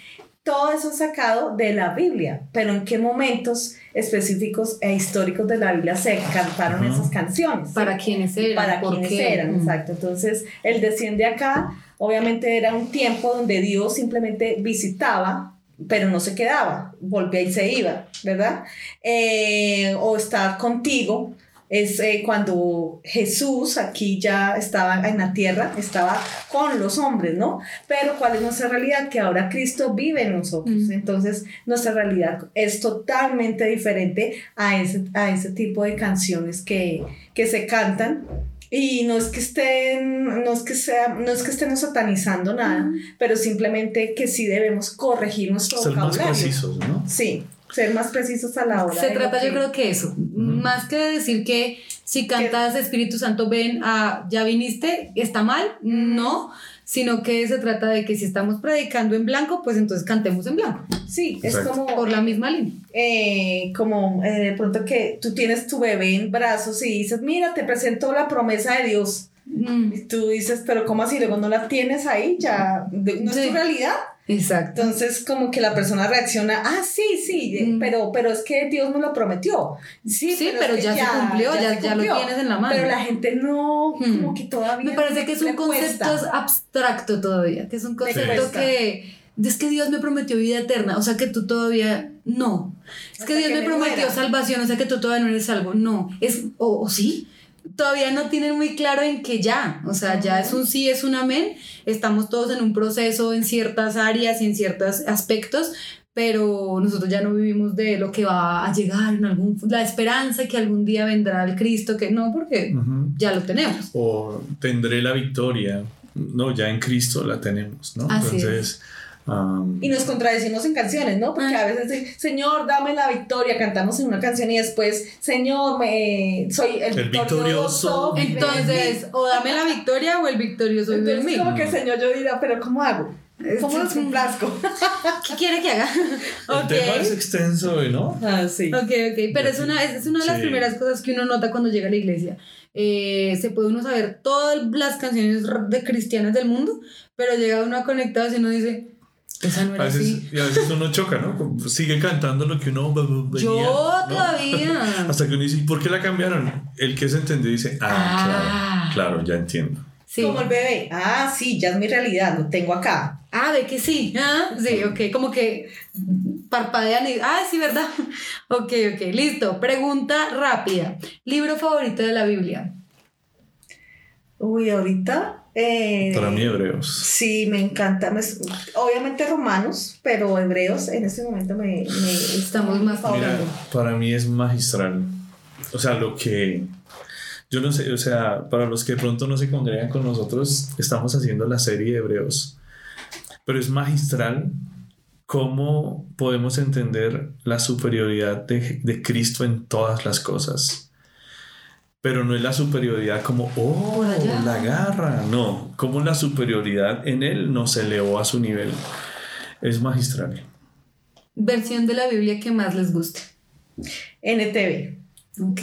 todo eso es sacado de la Biblia, pero en qué momentos específicos e históricos de la Biblia se cantaron esas canciones. ¿sí? Para quienes eran. para ¿por quienes qué? eran, Mm. exacto. Entonces, el desciende acá, obviamente era un tiempo donde Dios simplemente visitaba, pero no se quedaba, volvía y se iba, ¿verdad? Eh, o estar contigo. Es eh, cuando Jesús aquí ya estaba en la tierra, estaba con los hombres, ¿no? Pero ¿cuál es nuestra realidad? Que ahora Cristo vive en nosotros. Mm. Entonces, nuestra realidad es totalmente diferente a ese, a ese tipo de canciones que, que se cantan. Y no es que estén, no es que sea, no es que estemos satanizando nada, pero simplemente que sí debemos corregir nuestro Ser más vocabulario. precisos, ¿no? Sí, ser más precisos a la hora. Se trata, lo yo que- creo que eso, Más que decir que si cantas Espíritu Santo ven a ya viniste, está mal, no, sino que se trata de que si estamos predicando en blanco, pues entonces cantemos en blanco, Sí, es Exacto. como, por la misma línea. eh, como eh, de pronto que tú tienes tu bebé en brazos y dices, mira, te presento la promesa de Dios. Mm, Y tú dices, pero ¿cómo así? Luego no la tienes ahí, ya no es Sí. tu realidad. Exacto. Entonces como que la persona reacciona, ah, sí, sí, eh, Mm. pero, pero es que Dios me lo prometió. Sí, pero que ya, se cumplió, ya, se ya lo cumplió. tienes en la mano. Pero la gente no, como que todavía... Me parece que es un concepto cuesta. abstracto todavía, que es un concepto que es que Dios me prometió vida eterna, o sea que tú todavía no. Es que Hasta Dios que me me prometió salvación, o sea que tú todavía no eres salvo. No, es o, o sí. Todavía no tienen muy claro en que ya, o sea, ya es un sí, es un amén. Estamos todos en un proceso en ciertas áreas y en ciertos aspectos, pero nosotros ya no vivimos de lo que va a llegar en algún la esperanza que algún día vendrá el Cristo, que no, porque ya lo tenemos. O tendré la victoria. No, ya en Cristo la tenemos, ¿no? Así es. Am, Y nos contradecimos en canciones, ¿no? Porque Ah. a veces, Señor, dame la victoria, cantamos en una canción y después, Señor, me, soy el, El victorioso. victorioso. Entonces, o dame la victoria o el victorioso Entonces, mí. como que el Señor yo dirá, pero ¿cómo hago? ¿Cómo los complazco? ¿Qué quiere que haga? el tema es extenso, ¿no? Ah, sí. Ok, ok, pero es una, es, es una de las Sí. primeras cosas que uno nota cuando llega a la iglesia. Eh, se puede uno saber todas las canciones de cristianas del mundo, pero llega uno a conectados y uno dice, esa no A veces, así. y a veces uno choca, ¿no? Sigue cantando lo que uno ve- ve- venía. Yo ¿no? todavía. Hasta que uno dice, ¿y por qué la cambiaron? El que se entendió dice, ah, Ah. claro, claro, ya entiendo. Sí. Como el bebé. Ah, sí, ya es mi realidad, lo tengo acá. Ah, de que sí. Ah, sí, ok. Como que parpadean y. Ah, sí, ¿verdad? Ok, ok. Listo. Pregunta rápida. ¿Libro favorito de la Biblia? Uy, ahorita. Eh, Para mí, hebreos. Sí, me encanta. me- obviamente romanos, pero hebreos en este momento me. me Estamos más para mí es magistral. O sea, lo que. Yo no sé, o sea, para los que de pronto no se congregan con nosotros, estamos haciendo la serie de Hebreos. Pero es magistral cómo podemos entender la superioridad de, de Cristo en todas las cosas. Pero no es la superioridad como, oh, la garra. No, como la superioridad en Él nos elevó a su nivel. Es magistral. Versión de la Biblia que más les guste. NTV.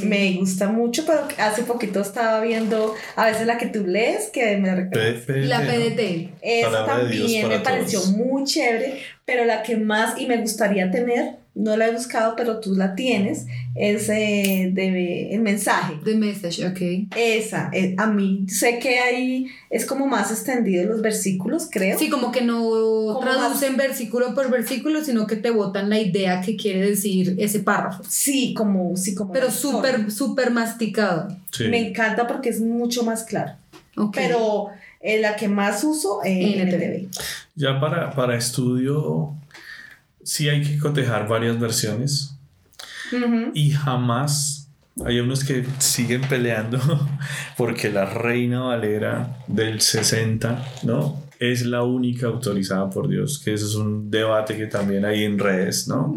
Me gusta mucho, pero hace poquito estaba viendo a veces la que tú lees, que me La ¿no? PDT. Esa también me pareció todos. muy chévere, pero la que más y me gustaría tener, no la he buscado, pero tú la tienes, es eh, de, el mensaje. The Message, ok. Esa, eh, a mí sé que ahí es como más extendido los versículos, creo. Sí, como que no más- traducen versículo por versículo, sino que te botan la idea que quiere decir ese párrafo. Sí, como, sí, como Pero súper, súper masticado. Sí. Me encanta porque es mucho más claro. Ok. Pero eh, la que más uso, eh, NTV. NTV. Ya para, para estudio, sí hay que cotejar varias versiones y jamás hay unos que siguen peleando porque la Reina Valera del 60, ¿no? Es la única autorizada por Dios, que eso es un debate que también hay en redes, ¿no?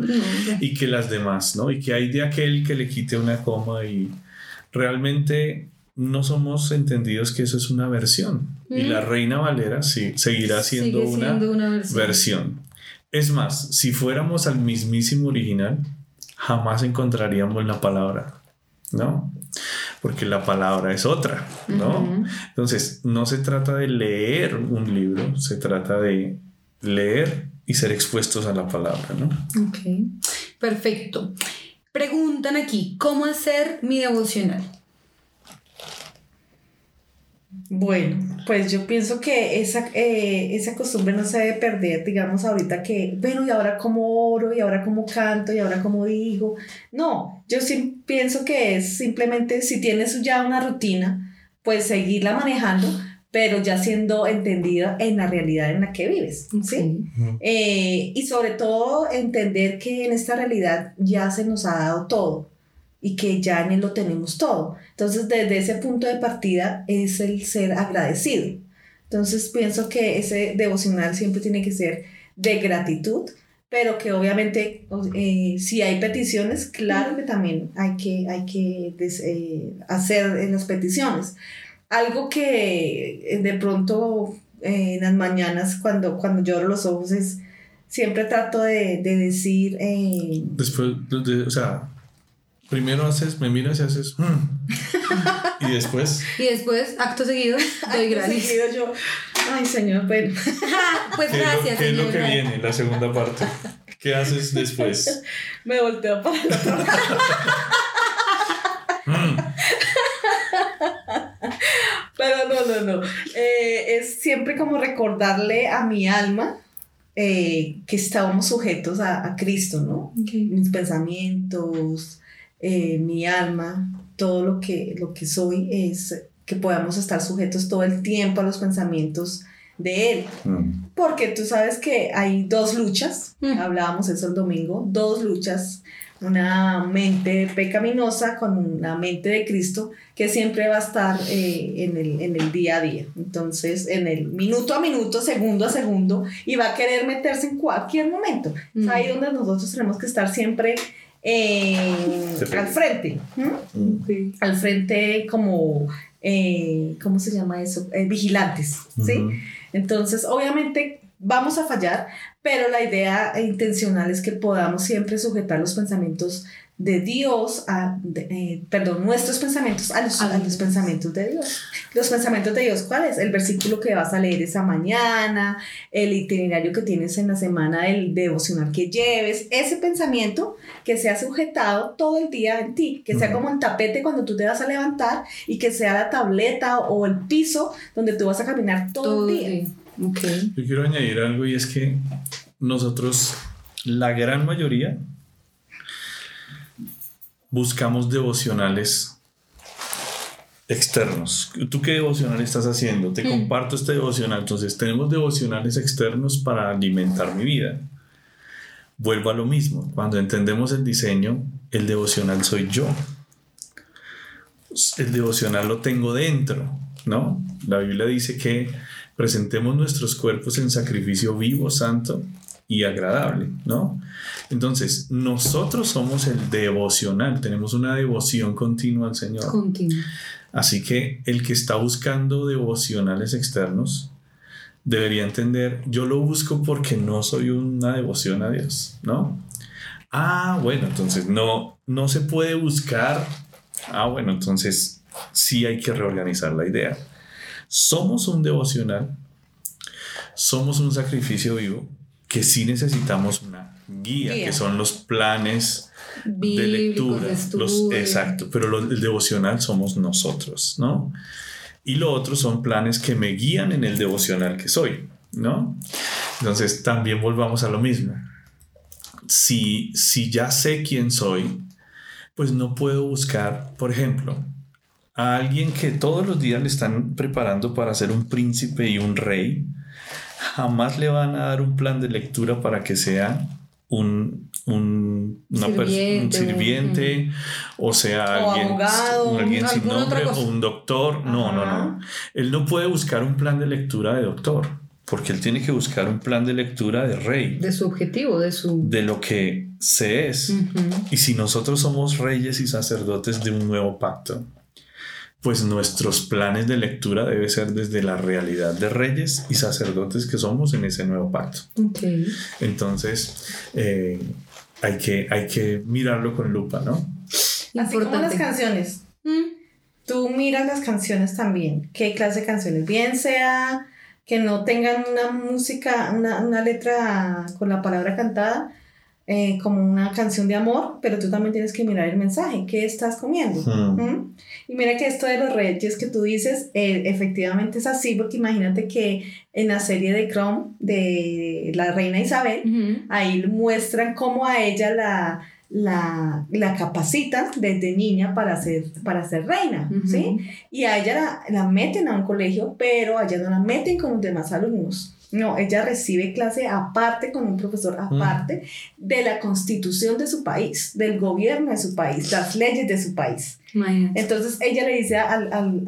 Y que las demás, ¿no? Y que hay de aquel que le quite una coma y realmente no somos entendidos que eso es una versión. Y la Reina Valera sí, seguirá siendo, una, siendo una versión. versión. Es más, si fuéramos al mismísimo original, jamás encontraríamos la palabra, ¿no? Porque la palabra es otra, ¿no? Entonces, no se trata de leer un libro, se trata de leer y ser expuestos a la palabra, ¿no? Ok, perfecto. Preguntan aquí, ¿cómo hacer mi devocional? Bueno, pues yo pienso que esa, eh, esa costumbre no se debe perder, digamos, ahorita que, bueno, y ahora cómo oro, y ahora cómo canto, y ahora cómo digo. No, yo sí pienso que es simplemente, si tienes ya una rutina, pues seguirla manejando, pero ya siendo entendida en la realidad en la que vives, ¿sí? Eh, y sobre todo entender que en esta realidad ya se nos ha dado todo y que ya en él lo tenemos todo. Entonces, desde ese punto de partida es el ser agradecido. Entonces, pienso que ese devocional siempre tiene que ser de gratitud, pero que obviamente eh, si hay peticiones, claro que también hay que, hay que eh, hacer las peticiones. Algo que de pronto en las mañanas cuando, cuando lloro los ojos es, siempre trato de, de decir... Después, de, o sea, primero haces, me miras y haces... Hmm". y después... Y después, acto seguido, doy gracias. seguido yo, ay señor, pero... pues gracias. ¿Qué es lo que viene, la segunda parte? ¿Qué haces después? me volteo para el otro mm. Pero no, no, no. Eh, es siempre como recordarle a mi alma eh, que estábamos sujetos a, Cristo, ¿no? Mis pensamientos, eh, mi alma, todo lo que, lo que soy es que podamos estar sujetos todo el tiempo a los pensamientos de Él. Mm. Porque tú sabes que hay dos luchas, mm. hablábamos eso el domingo, dos luchas, una mente pecaminosa con una mente de Cristo que siempre va a estar eh, en, el, día a día. Entonces, en el minuto a minuto, segundo a segundo, y va a querer meterse en cualquier momento. Es ahí mm. donde nosotros tenemos que estar siempre al frente. Al frente como, eh, ¿cómo se llama eso? Eh, vigilantes, ¿sí? Entonces, obviamente vamos a fallar, pero la idea intencional es que podamos siempre sujetar los pensamientos de Dios, a, eh, perdón, nuestros pensamientos a los, pensamientos de Dios. Los pensamientos de Dios, ¿cuál es? El versículo que vas a leer esa mañana, el itinerario que tienes en la semana, el devocional que lleves, ese pensamiento que sea sujetado todo el día en ti, que sea como el tapete cuando tú te vas a levantar y que sea la tableta o el piso donde tú vas a caminar todo, el día. Yo quiero añadir algo y es que nosotros, la gran mayoría, buscamos devocionales externos. ¿Tú qué devocional estás haciendo? Te mm. comparto este devocional. Entonces, tenemos devocionales externos para alimentar mi vida. Vuelvo a lo mismo. Cuando entendemos el diseño, el devocional soy yo. El devocional lo tengo dentro, ¿no? La Biblia dice que presentemos nuestros cuerpos en sacrificio vivo, santo y agradable, ¿no? Entonces, nosotros somos el devocional, tenemos una devoción continua al Señor. Continua. Así que el que está buscando devocionales externos debería entender, yo lo busco porque no soy una devoción a Dios, ¿no? Ah, bueno, entonces no, no se puede buscar. Ah, bueno, entonces sí hay que reorganizar la idea. Somos un devocional, somos un sacrificio vivo, que sí necesitamos una guía, que son los planes de lectura. los, exacto, pero el devocional somos nosotros, ¿no? Y lo otro son planes que me guían en el devocional que soy, ¿no? Entonces también volvamos a lo mismo. Si, si ya sé quién soy, pues no puedo buscar, por ejemplo, a alguien que todos los días le están preparando para ser un príncipe y un rey, jamás le van a dar un plan de lectura para que sea un, un, sirviente, o sea, alguien, sin nombre o un doctor. No, no, no. Él no puede buscar un plan de lectura de doctor, porque él tiene que buscar un plan de lectura de rey. De su objetivo, de su... De lo que se es. Y si nosotros somos reyes y sacerdotes de un nuevo pacto, pues nuestros planes de lectura debe ser desde la realidad de reyes y sacerdotes que somos en ese nuevo pacto. Entonces, eh, hay, que, hay que mirarlo con lupa, ¿no? Así como las canciones. Mm. Tú miras las canciones también. ¿Qué clase de canciones? Bien sea que no tengan una música, una, una letra con la palabra cantada, eh, como una canción de amor, pero tú también tienes que mirar el mensaje, ¿qué estás comiendo? ¿Mm? Y mira que esto de los reyes que tú dices, eh, efectivamente es así, porque imagínate que en la serie de Chrome de la reina Isabel, ahí muestran cómo a ella la, la, la capacitan desde niña para ser, para ser reina, ¿sí? Y a ella la, la, meten a un colegio, pero a ella no la meten con los demás alumnos. No, ella recibe clase aparte con un profesor mm. aparte de la constitución de su país, del gobierno de su país, las leyes de su país. Entonces ella le dice al, al,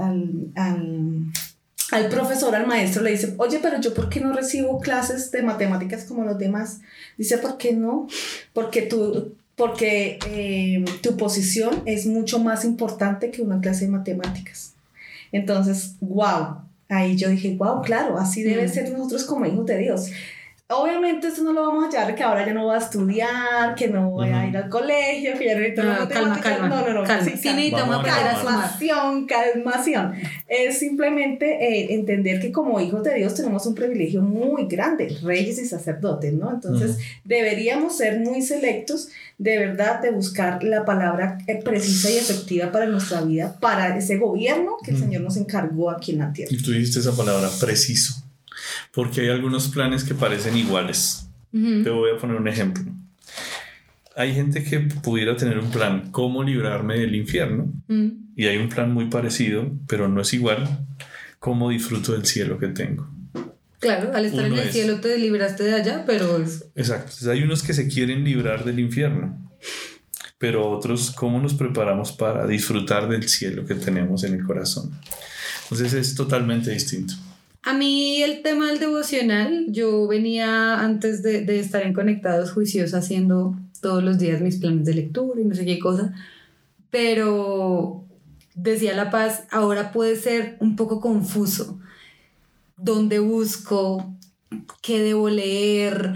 al, al profesor, al maestro, le dice, oye, pero yo por qué no recibo clases de matemáticas como los demás? Dice, ¿por qué no? Porque tú, porque eh, tu posición es mucho más importante que una clase de matemáticas. Entonces, wow, ahí yo dije, wow, claro, así debe ser nosotros como hijos de Dios. Obviamente eso no lo vamos a llevar que ahora ya no voy a estudiar, que no voy a ir al colegio, que ya no necesito No, calma, calma, No, no, no. calma. sí, Sí necesitamos aprender a calmación, calmación. Es simplemente eh, entender que como hijos de Dios tenemos un privilegio muy grande, reyes y sacerdotes, ¿no? Entonces deberíamos ser muy selectos, de verdad, de buscar la palabra eh, precisa y efectiva para nuestra vida, para ese gobierno que el Mm. Señor nos encargó aquí en la tierra. Y tú dijiste esa palabra, preciso. Porque hay algunos planes que parecen iguales. Ujú. Te voy a poner un ejemplo. Hay gente que pudiera tener un plan, cómo librarme del infierno, Mm. y hay un plan muy parecido, pero no es igual, cómo disfruto del cielo que tengo. Claro, al estar en Uno el es- cielo te libraste de allá, pero es- Exacto. Entonces hay unos que se quieren librar del infierno, pero otros, ¿cómo nos preparamos para disfrutar del cielo que tenemos en el corazón? Entonces es totalmente distinto. A mí el tema del devocional, yo venía antes de, de estar en Conectados Juiciosos haciendo todos los días mis planes de lectura y no sé qué cosa, pero decía La Paz, ahora puede ser un poco confuso. ¿Dónde busco? ¿Qué debo leer?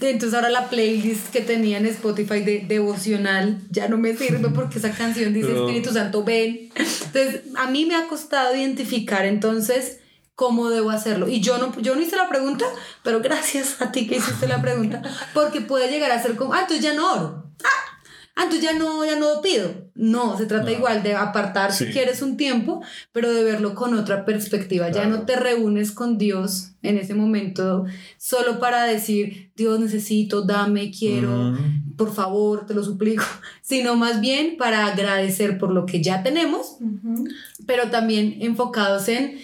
Entonces ahora la playlist que tenía en Spotify de devocional ya no me sirve porque esa canción dice Pero- Espíritu Santo ven. Entonces a mí me ha costado identificar entonces cómo debo hacerlo. Y yo no, yo no hice la pregunta, pero gracias a ti que hiciste la pregunta, porque puede llegar a ser como, ah, entonces ya no oro. Ah, ah, entonces ya no, ya no pido. No, se trata No. igual de apartar si quieres un tiempo, pero de verlo con otra perspectiva. Ya no te reúnes con Dios en ese momento solo para decir, Dios necesito, dame, quiero, Mm, por favor, te lo suplico, sino más bien para agradecer por lo que ya tenemos, pero también enfocados en,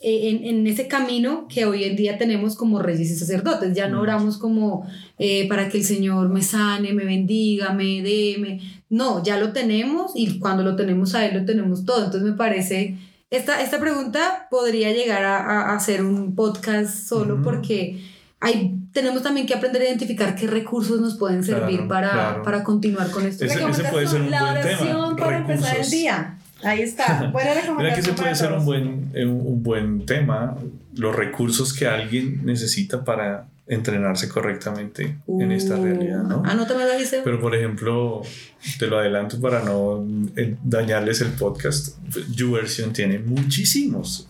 en, en ese camino que hoy en día tenemos como reyes y sacerdotes. Ya no Mm. oramos como eh, para que el Señor me sane, me bendiga, me dé. No, ya lo tenemos y cuando lo tenemos a Él lo tenemos todo. Entonces me parece, esta, esta pregunta podría llegar a, a, a ser un podcast solo Ujú. porque hay, tenemos también que aprender a identificar qué recursos nos pueden servir Claro, para, claro. para continuar con esto. Ese- ese puede ser un la buen tema, oración para empezar el día. Ahí está. Buena Mira que ese puede ser un buen, eh, un buen tema, los recursos que alguien necesita para entrenarse correctamente en esta Uh, realidad, ¿no? Anótame la dice. Pero por ejemplo, te lo adelanto para no eh, dañarles el podcast. YouVersion tiene muchísimos.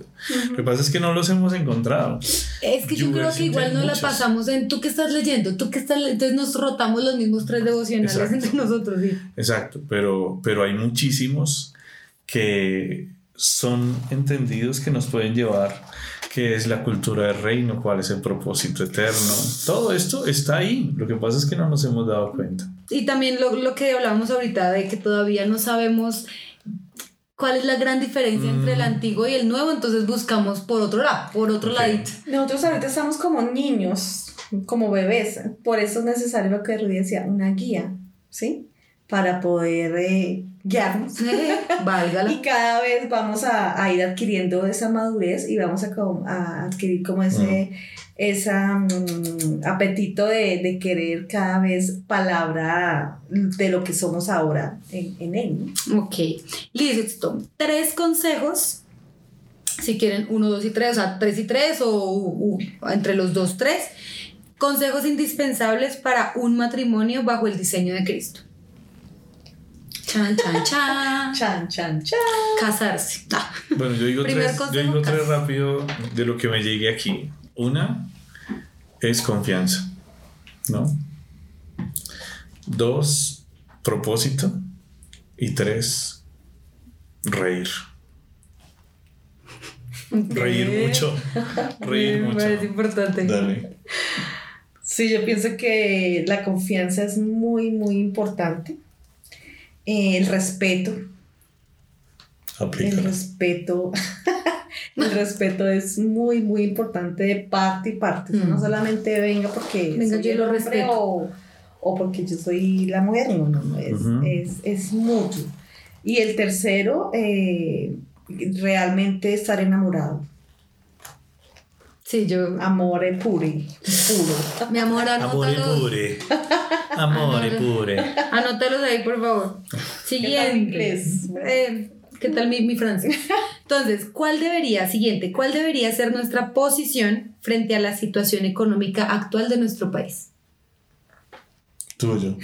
Lo que pasa es que no los hemos encontrado. Es que yo creo que igual tiene nos la pasamos en tú que estás leyendo, tú que estás le-?" entonces nos rotamos los mismos tres devocionales Exacto. entre nosotros. sí. Exacto, pero, pero hay muchísimos que son entendidos que nos pueden llevar, qué es la cultura del reino, cuál es el propósito eterno. Todo esto está ahí. Lo que pasa es que no nos hemos dado cuenta. Y también lo, lo que hablábamos ahorita de que todavía no sabemos cuál es la gran diferencia entre el Mm. antiguo y el nuevo, entonces buscamos por otro lado, por otro Ok. ladito. Nosotros ahorita estamos como niños, como bebés. Por eso es necesario lo que Rudy decía, una guía, ¿sí? Para poder eh, guiarnos. Válgala. Y cada vez vamos a, a ir adquiriendo esa madurez y vamos a, a adquirir como ese esa, mm, apetito de, de querer cada vez palabra de lo que somos ahora en, en él. ¿no? Ok, listo. Tres consejos. Si quieren uno, dos y tres, o sea, tres y tres o u- u- entre los dos, tres. Consejos indispensables para un matrimonio bajo el diseño de Cristo. Chan, chan, chan. Chan, chan, chan. Casarse. Ah, Bueno, yo digo, tres, yo digo tres rápido de lo que me llegue aquí. Una es confianza, ¿no? Dos, propósito. Y tres, reír. Reír mucho. Reír me mucho. parece importante. Dale. Sí, yo pienso que la confianza es muy, muy importante. Eh, el respeto, el respeto, el respeto es muy, muy importante de parte y parte. Sea, No Mm. solamente venga porque Venga, soy yo el lo respeto. o, o porque yo soy la mujer. No, no, no, es, Ujú. es, es mutuo. Y el tercero, eh, realmente estar enamorado. Sí, yo. Amore pure, puro. Mi amor, anótalos. pure. Amore pure. Anótalos ahí, por favor. Siguiente. inglés? Eh, ¿Qué tal mi, mi francés? Entonces, ¿cuál debería, siguiente, cuál debería ser nuestra posición frente a la situación económica actual de nuestro país? Tuyo.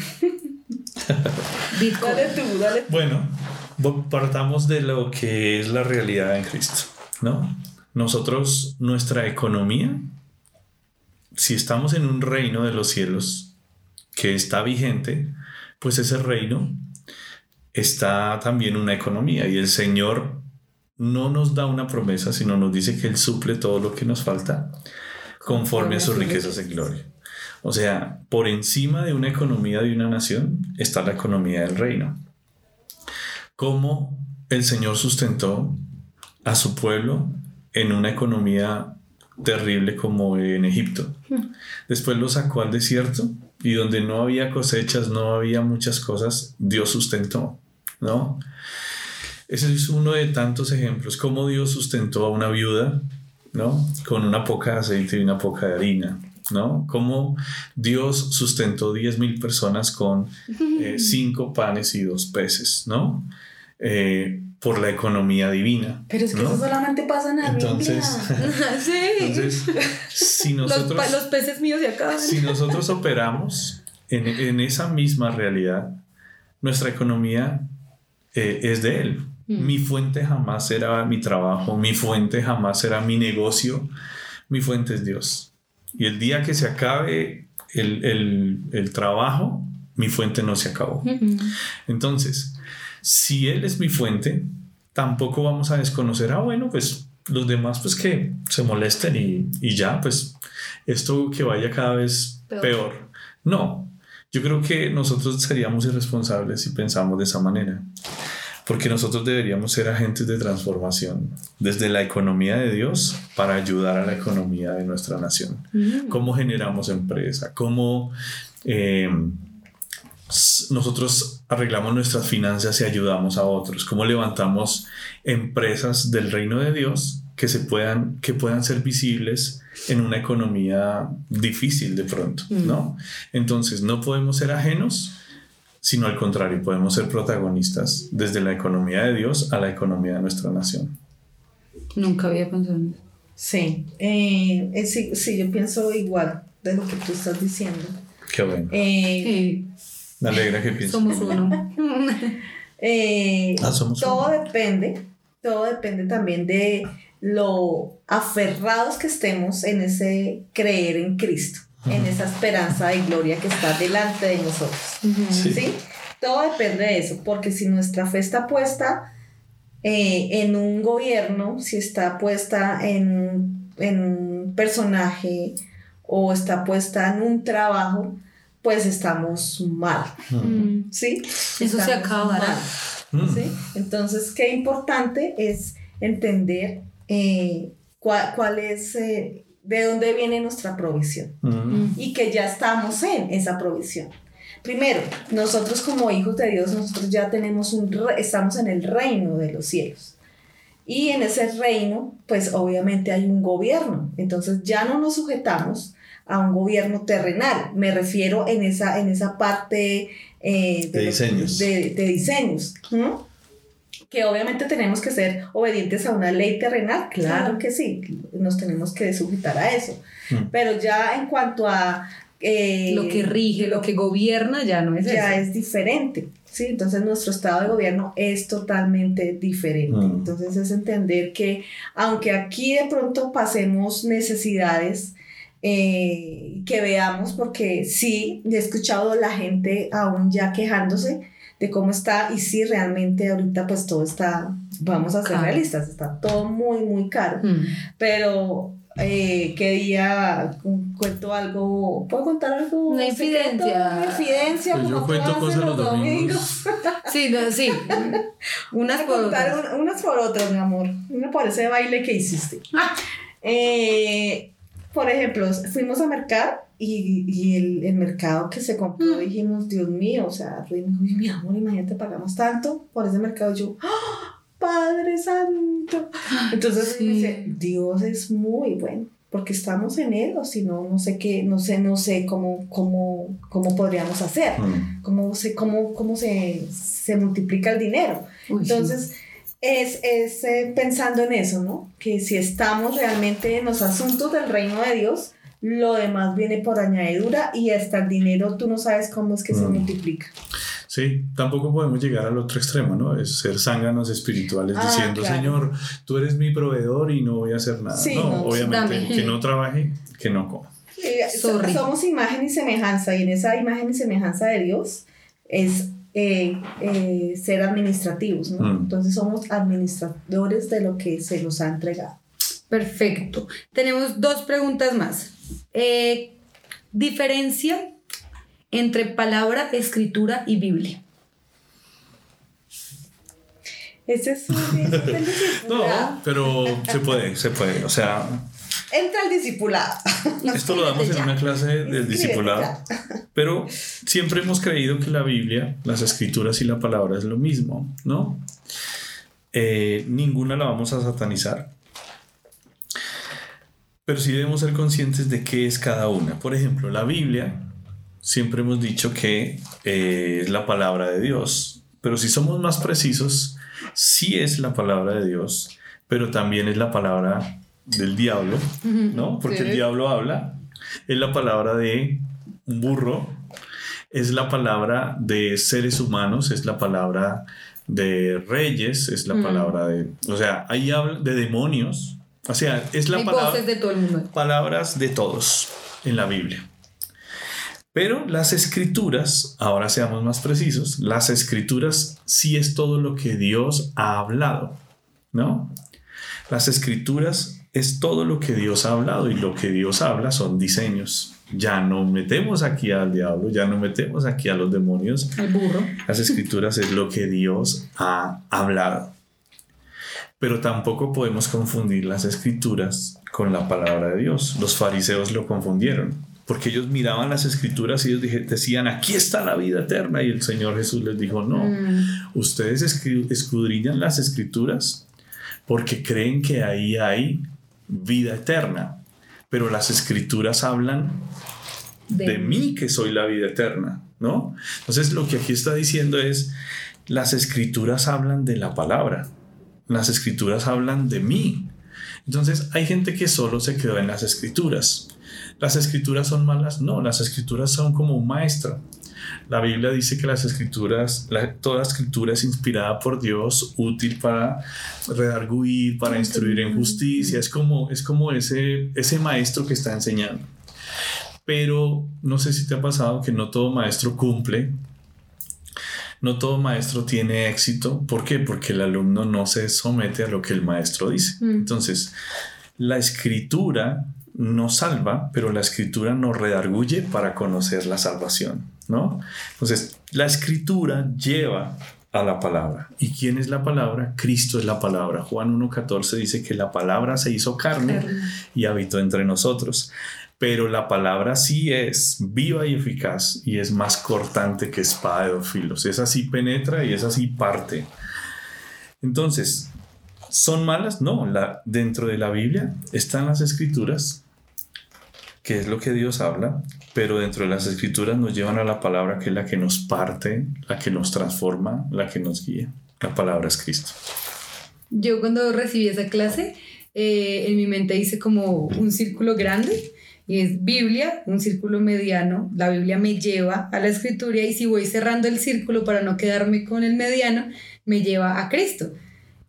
Bitcoin. Dale tú, dale tú. Bueno, partamos de lo que es la realidad en Cristo, ¿no? Nosotros, nuestra economía, si estamos en un reino de los cielos que está vigente, pues ese reino está también una economía y el Señor no nos da una promesa, sino nos dice que Él suple todo lo que nos falta conforme a sus riquezas en gloria. O sea, por encima de una economía de una nación está la economía del reino. Cómo el Señor sustentó a su pueblo en una economía terrible como en Egipto. Después lo sacó al desierto y donde no había cosechas, no había muchas cosas, Dios sustentó, ¿no? Ese es uno de tantos ejemplos, cómo Dios sustentó a una viuda, ¿no? Con una poca de aceite y una poca de harina, ¿no? Cómo Dios sustentó 10 mil personas con eh, cinco panes y dos peces, ¿no? Eh, por la economía divina. Pero es que ¿no? eso solamente pasa en la Entonces, sí. entonces, si los, nosotros, pa- los peces míos se acaban. si nosotros operamos en, en esa misma realidad, nuestra economía eh, es de Él. Mm. Mi fuente jamás será mi trabajo, mi fuente jamás será mi negocio, mi fuente es Dios. Y el día que se acabe el, el- el trabajo, mi fuente no se acabó. Ujú. Entonces, si Él es mi fuente, tampoco vamos a desconocer, ah, bueno, pues los demás pues que se molesten y, y ya, pues esto que vaya cada vez Peor. peor. No, yo creo que nosotros seríamos irresponsables si pensamos de esa manera. Porque nosotros deberíamos ser agentes de transformación desde la economía de Dios para ayudar a la economía de nuestra nación Mm. cómo generamos empresa, cómo eh, nosotros arreglamos nuestras finanzas y ayudamos a otros, cómo levantamos empresas del reino de Dios que se puedan que puedan ser visibles en una economía difícil de pronto, Mm. ¿no? Entonces no podemos ser ajenos, sino al contrario, podemos ser protagonistas desde la economía de Dios a la economía de nuestra nación. Nunca había pensado en eso. Sí, eh, eh, sí, sí, yo pienso igual de lo que tú estás diciendo. Qué bueno. Eh, Sí, Me alegra que pienses. somos uno. eh, Ah, somos todo uno. depende, todo depende también de lo aferrados que estemos en ese creer en Cristo, en esa esperanza de gloria que está delante de nosotros. Sí. ¿sí? Todo depende de eso, porque si nuestra fe está puesta eh, en un gobierno, si está puesta en, en un personaje o está puesta en un trabajo, pues estamos mal, Mm. ¿sí? Eso se acabará. mal, Mm. ¿sí? Entonces, qué importante es entender eh, cuál, cuál es, eh, de dónde viene nuestra provisión Mm. y que ya estamos en esa provisión. Primero, nosotros como hijos de Dios, nosotros ya tenemos un, re- estamos en el reino de los cielos. Y en ese reino, pues obviamente hay un gobierno. Entonces ya no nos sujetamos a un gobierno terrenal. Me refiero en esa, en esa parte eh, De lo- diseños. De, de diseños. ¿no? Que obviamente tenemos que ser obedientes a una ley terrenal. Claro Claro. que sí, nos tenemos que sujetar a eso. Mm. Pero ya en cuanto a... eh, Lo que rige, lo que gobierna ya no es ya eso. es diferente, ¿sí? Entonces nuestro estado de gobierno es totalmente diferente. Mm. Entonces es entender que aunque aquí de pronto pasemos necesidades, eh, que veamos, porque sí, he escuchado a la gente aún ya quejándose de cómo está y sí, realmente ahorita pues todo está, vamos a ser Caro. realistas, está todo muy, muy caro Mm. pero eh, qué día cu- cuento algo, ¿puedo contar algo? Una infidencia. Una infidencia, Pues yo como cuento cosas los domingos. Sí, no, sí. Unas por otras. un- unas por otras, mi amor. Una por ese baile que hiciste. Eh, por ejemplo, fuimos a mercar y, y el, el mercado que se compró, Mm. dijimos, Dios mío, o sea, Rui me dijo, "Uy, mi amor, imagínate, pagamos tanto por ese mercado. Y yo, ¡Ah! Padre Santo. Entonces Sí. dice, Dios es muy bueno, porque estamos en Él, o si no, no sé qué, no sé, no sé cómo, cómo, cómo podríamos hacer, Mm. cómo se, cómo, cómo se, se multiplica el dinero. Uy, sí. Es, es eh, pensando en eso, ¿no? Que si estamos realmente en los asuntos del reino de Dios, lo demás viene por añadidura y hasta el dinero tú no sabes cómo es que se Mm. multiplica. Sí, tampoco podemos llegar al otro extremo, ¿no? Es ser zánganos espirituales Ah, diciendo, claro. Señor, tú eres mi proveedor y no voy a hacer nada. Sí, no, no, obviamente, dame. que no trabaje, que no coma. Sorry. Somos imagen y semejanza y en esa imagen y semejanza de Dios es eh, eh, ser administrativos, ¿no? Mm. Entonces somos administradores de lo que se nos ha entregado. Perfecto. Tenemos dos preguntas más. Eh, diferencia entre palabra, escritura y Biblia. Ese es un. No, pero se puede, se puede. O sea, Entra el discipulado. esto lo damos en una clase del discipulado. Pero siempre hemos creído que la Biblia, las escrituras y la palabra es lo mismo, ¿no? Eh, ninguna la vamos a satanizar. Pero sí debemos ser conscientes de qué es cada una. Por ejemplo, la Biblia, siempre hemos dicho que eh, es la palabra de Dios. Pero si somos más precisos, sí es la palabra de Dios, pero también es la palabra del diablo, ¿no? Porque el diablo habla, es la palabra de un burro, es la palabra de seres humanos, es la palabra de reyes, es la Mm. palabra de, o sea, ahí habla de demonios, o sea, es la Hay palabra de todo el mundo. palabras de todos en la Biblia. Pero las escrituras, ahora seamos más precisos, las escrituras sí es todo lo que Dios ha hablado, ¿no? Las escrituras es todo lo que Dios ha hablado y lo que Dios habla son diseños. Ya no metemos aquí al diablo, ya no metemos aquí a los demonios, Al burro. las escrituras es lo que Dios ha hablado. Pero tampoco podemos confundir las escrituras con la palabra de Dios. Los fariseos lo confundieron, porque ellos miraban las escrituras y ellos decían, aquí está la vida eterna. Y el Señor Jesús les dijo, no, Mm, ustedes escudriñan las escrituras porque creen que ahí hay vida eterna. Pero las escrituras hablan de, mí que soy la vida eterna, ¿no? Entonces lo que aquí está diciendo es, las escrituras hablan de la palabra, las escrituras hablan de mí. Entonces hay gente que solo se quedó en las escrituras. ¿Las escrituras son malas? No, las escrituras son como un maestro. La Biblia dice que las escrituras, la- toda escritura es inspirada por Dios, útil para redarguir, para instruir en justicia. Es como, es como ese, ese maestro que está enseñando. Pero no sé si te ha pasado que no todo maestro cumple, no todo maestro tiene éxito. ¿Por qué? Porque el alumno no se somete a lo que el maestro dice. Mm. Entonces, la escritura nos salva, pero la escritura nos redarguye para conocer la salvación, ¿no? Entonces, la escritura lleva a la palabra. ¿Y quién es la palabra? Cristo es la palabra. Juan 1.14 dice que la palabra se hizo carne y habitó entre nosotros. Pero la palabra sí es viva y eficaz y es más cortante que espada de dos filos. Esa sí penetra y esa sí parte. Entonces, ¿son malas? No, la, dentro de la Biblia están las escrituras, que es lo que Dios habla, pero dentro de las escrituras nos llevan a la palabra que es la que nos parte, la que nos transforma, la que nos guía. La palabra es Cristo. Yo cuando recibí esa clase, eh, en mi mente hice como un círculo grande y es Biblia, un círculo mediano. La Biblia me lleva a la escritura y si voy cerrando el círculo para no quedarme con el mediano, me lleva a Cristo.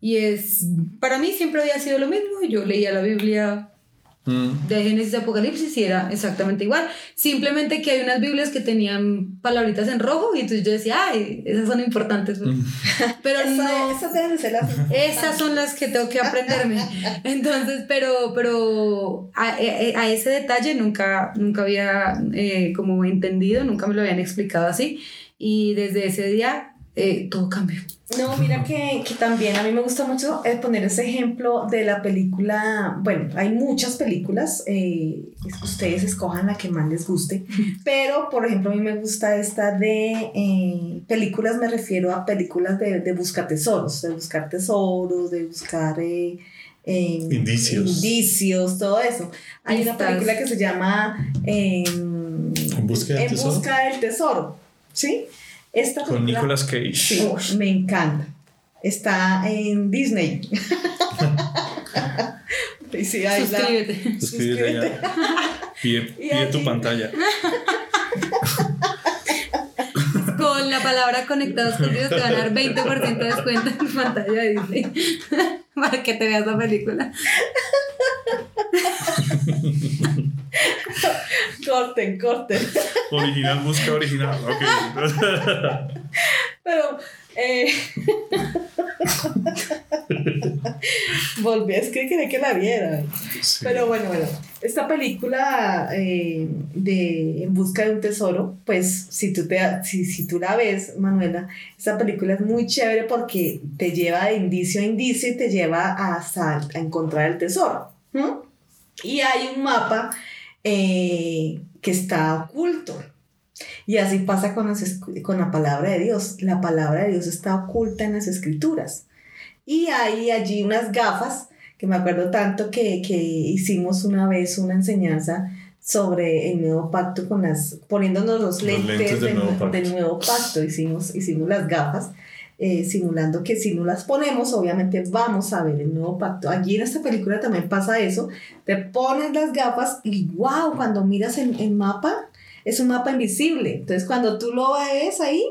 Y es, para mí siempre había sido lo mismo. Yo leía la Biblia Mm, de Génesis a Apocalipsis y era exactamente igual. Simplemente que hay unas Biblias que tenían palabritas en rojo y entonces yo decía, ay, esas son importantes. mm. Pero no. Esas deben de ser las. Esas son las que tengo que aprenderme. Entonces, pero, pero a, a- a ese detalle nunca, nunca había eh, como entendido, nunca me lo habían explicado así. Y desde ese día eh, todo cambia. No, mira que, que, también a mí me gusta mucho eh, poner ese ejemplo de la película, bueno, hay muchas películas, eh, ustedes escojan la que más les guste, pero por ejemplo a mí me gusta esta de eh, películas, me refiero a películas de, de buscar tesoros, de buscar tesoros, de buscar... indicios. indicios, todo eso. Hay una película que se llama En busca del en tesoro. Busca del tesoro, ¿sí? Esta Con película- Nicolas Cage. Sí, me encanta. Está en Disney. Y sí, ahí la- Suscríbete. Suscríbete ya. Pide, Y pide tu pantalla. Con la palabra conectados con Dios te van a dar 20% de descuento en tu pantalla de Disney. Para que te veas la película. Corten, corten. Original, busca original. Ok. Pero, eh... volví, es que quería que la viera. Sí. Pero bueno, bueno, esta película eh, de En busca de un tesoro, pues si tú, te, si, si tú la ves, Manuela, esta película es muy chévere porque te lleva de indicio a indicio y te lleva hasta a encontrar el tesoro. ¿m? Y hay un mapa eh, que está oculto. Y así pasa con, las con la palabra de Dios. La palabra de Dios está oculta en las escrituras. Y hay allí unas gafas que me acuerdo tanto que, que hicimos una vez una enseñanza sobre el nuevo pacto con las poniéndonos los, lentes, lentes del del, nuevo nuevo pacto hicimos hicimos las gafas eh, simulando que si no las ponemos obviamente vamos a ver el nuevo pacto allí en esta película también pasa eso te pones las gafas y wow cuando miras el, el mapa es un mapa invisible entonces cuando tú lo ves ahí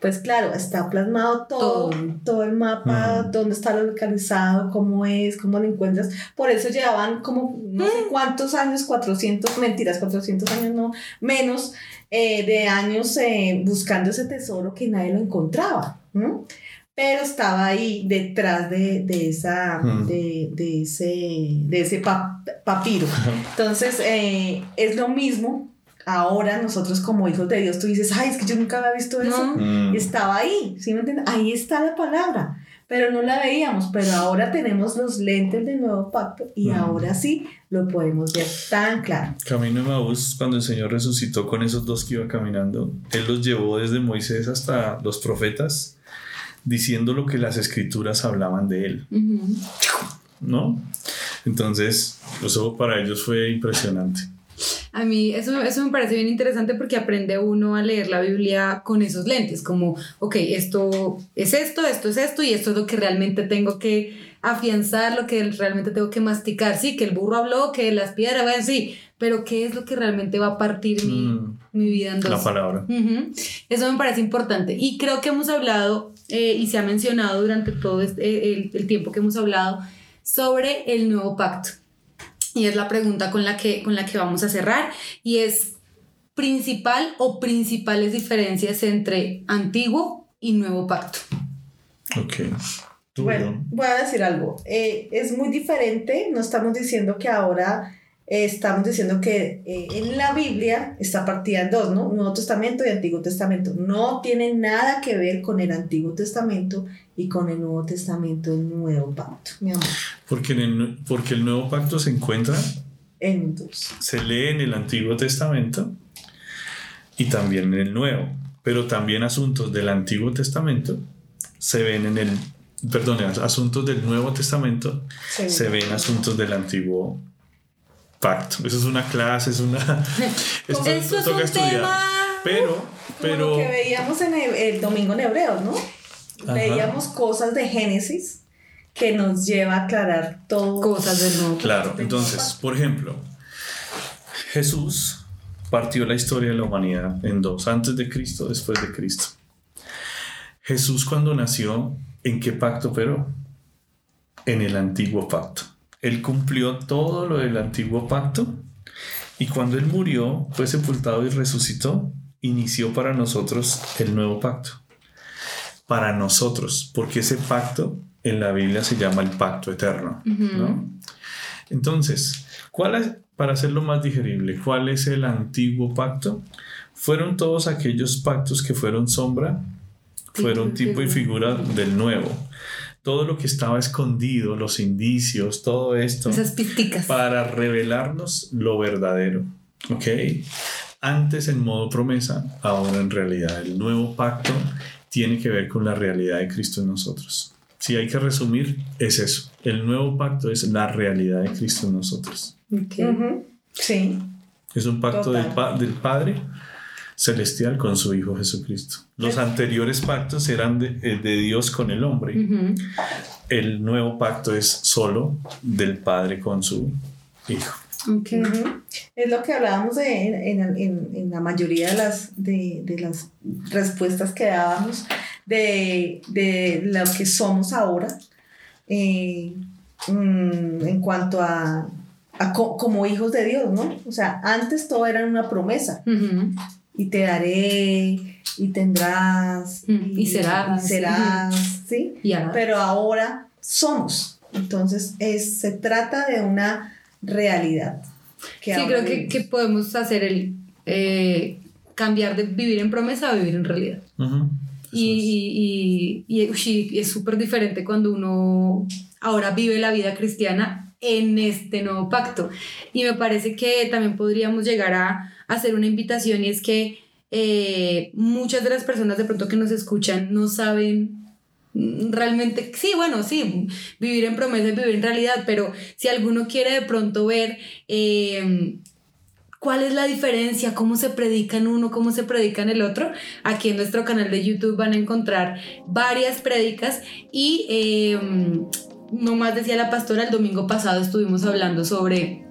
pues claro, está plasmado todo, Todo. todo, el mapa, Mm. dónde está localizado, cómo es, cómo lo encuentras. Por eso llevaban como no sé cuántos años, 400, mentiras, 400 años no, menos eh, de años eh, buscando ese tesoro que nadie lo encontraba. ¿No? Pero estaba ahí detrás de, de esa, Mm. de, de ese, de ese pa- papiro. Entonces, eh, es lo mismo. Ahora nosotros como hijos de Dios, tú dices, ay, es que yo nunca había visto eso. No. Mm. Estaba ahí, ¿sí me entiendes? Ahí está la palabra, pero no la veíamos, pero ahora tenemos los lentes del nuevo pacto y Mm. ahora sí lo podemos ver tan claro. Camino de Maús, cuando el Señor resucitó con esos dos que iba caminando, Él los llevó desde Moisés hasta los profetas, diciendo lo que las escrituras hablaban de Él, Ujú. ¿no? Entonces, eso para ellos fue impresionante. A mí eso, eso me parece bien interesante porque aprende uno a leer la Biblia con esos lentes, como, ok, esto es esto, esto es esto y esto es lo que realmente tengo que afianzar, lo que realmente tengo que masticar. Sí, que el burro habló, que las piedras, bueno, sí, pero ¿qué es lo que realmente va a partir mi, Mm, mi vida en dos? la palabra. Ujú. Eso me parece importante. Y creo que hemos hablado, eh, y se ha mencionado durante todo este- el, el tiempo que hemos hablado, sobre el nuevo pacto. Y es la pregunta con la que, con la que vamos a cerrar. Y es principal o principales diferencias entre antiguo y nuevo pacto. Ok. Bueno, ¿no? voy a decir algo. Eh, es muy diferente, no estamos diciendo que ahora eh, estamos diciendo que eh, en la Biblia está partida en dos, ¿no? Nuevo Testamento y Antiguo Testamento. No tiene nada que ver con el Antiguo Testamento y con el Nuevo Testamento, el Nuevo Pacto, mi amor. Porque, en el, porque el nuevo pacto se encuentra, En dos. se lee en el Antiguo Testamento y también en el Nuevo. Pero también asuntos del Antiguo Testamento se ven en el, perdón, asuntos del Nuevo Testamento se ven asuntos del Antiguo Pacto. Eso es una clase, es una... esto Eso es un estudiar. tema. Pero, Como pero... lo que veíamos en el, el domingo en Hebreos, ¿no? Ajá. Veíamos cosas de Génesis que nos lleva a aclarar todo. Cosas del nuevo. Claro, entonces, por ejemplo, Jesús partió la historia de la humanidad en dos, antes de Cristo, después de Cristo. Jesús cuando nació, ¿en qué pacto operó? En el antiguo pacto. Él cumplió todo lo del antiguo pacto y cuando él murió, fue sepultado y resucitó, inició para nosotros el nuevo pacto. Para nosotros, porque ese pacto en la Biblia se llama el pacto eterno. ¿no? Entonces, ¿cuál es, para hacerlo más digerible, cuál es el antiguo pacto? Fueron todos aquellos pactos que fueron sombra, Fueron fueron tipo y figura del nuevo. Todo lo que estaba escondido, los indicios, todo esto, Esas pisticas. para revelarnos lo verdadero. ¿Ok? Antes en modo promesa, ahora en realidad. El nuevo pacto tiene que ver con la realidad de Cristo en nosotros. Si hay que resumir, es eso. El nuevo pacto es la realidad de Cristo en nosotros. Ok. Ujú. Sí. Es un pacto del, Total. pa- del Padre celestial con su Hijo Jesucristo. Los anteriores pactos eran de, eh, de Dios con el hombre. El nuevo pacto es solo del Padre con su Hijo. Ok. Ujú. Es lo que hablábamos de, en, en- en- en la mayoría de las, de, de las respuestas que dábamos de, de lo que somos ahora eh, mm, en cuanto a, a co- como hijos de Dios, ¿no? O sea, antes todo era una promesa. Y te daré y tendrás Mm, y serás. y serás, ¿sí? Y ahora. pero ahora somos. Entonces, es, se trata de una realidad. que sí, creo que, que podemos hacer el eh, cambiar de vivir en promesa a vivir en realidad. Y, Eso es. y, y, y, ush, y es súper diferente cuando uno ahora vive la vida cristiana en este nuevo pacto. Y me parece que también podríamos llegar a hacer una invitación y es que eh, muchas de las personas de pronto que nos escuchan no saben realmente, sí, bueno, sí, vivir en promesa y vivir en realidad, pero si alguno quiere de pronto ver eh, cuál es la diferencia, cómo se predica uno, cómo se predica en el otro, aquí en nuestro canal de YouTube van a encontrar varias prédicas y eh, no más decía la pastora, el domingo pasado estuvimos hablando sobre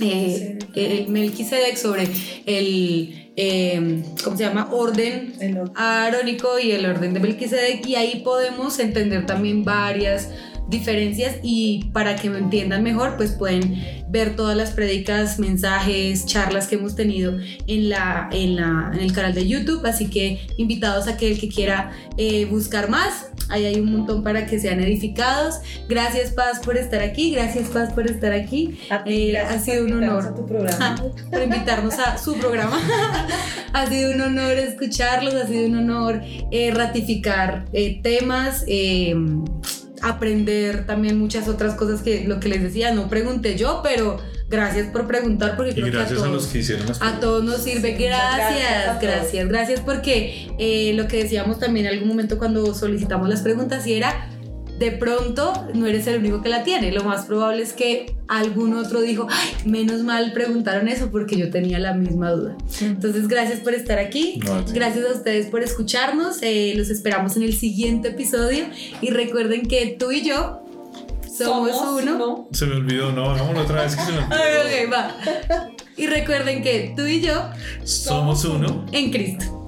eh, el Melquisedec, sobre el, eh, ¿cómo se llama? Orden El arónico y el orden de Melquisedec y ahí podemos entender también varias diferencias y para que me entiendan mejor pues pueden ver todas las prédicas, mensajes, charlas que hemos tenido en, la, en, la, en el canal de YouTube así que invitados a que el que quiera eh, buscar más ahí hay un montón para que sean edificados gracias Paz por estar aquí gracias Paz por estar aquí ti, Eh, ha sido un honor. a tu programa. por invitarnos a su programa. ha sido un honor escucharlos, ha sido un honor eh, ratificar eh, temas, aprender también muchas otras cosas que lo que les decía, no pregunté yo, pero gracias por preguntar porque Y creo gracias que a, a los todos, que hicieron las a todos nos sirve. Gracias Gracias, todos. gracias, porque eh, lo que decíamos también en algún momento cuando solicitamos las preguntas y era de pronto no eres el único que la tiene. Lo más probable es que algún otro dijo, "Ay, menos mal preguntaron eso porque yo tenía la misma duda. Entonces, gracias por estar aquí. Gracias a ustedes por escucharnos. eh, los esperamos en el siguiente episodio. Y recuerden que tú y yo somos, uno. Se me olvidó, no, no, otra vez que se me olvidó. Ok, ok, va. Y recuerden que tú y yo Somos uno. en Cristo.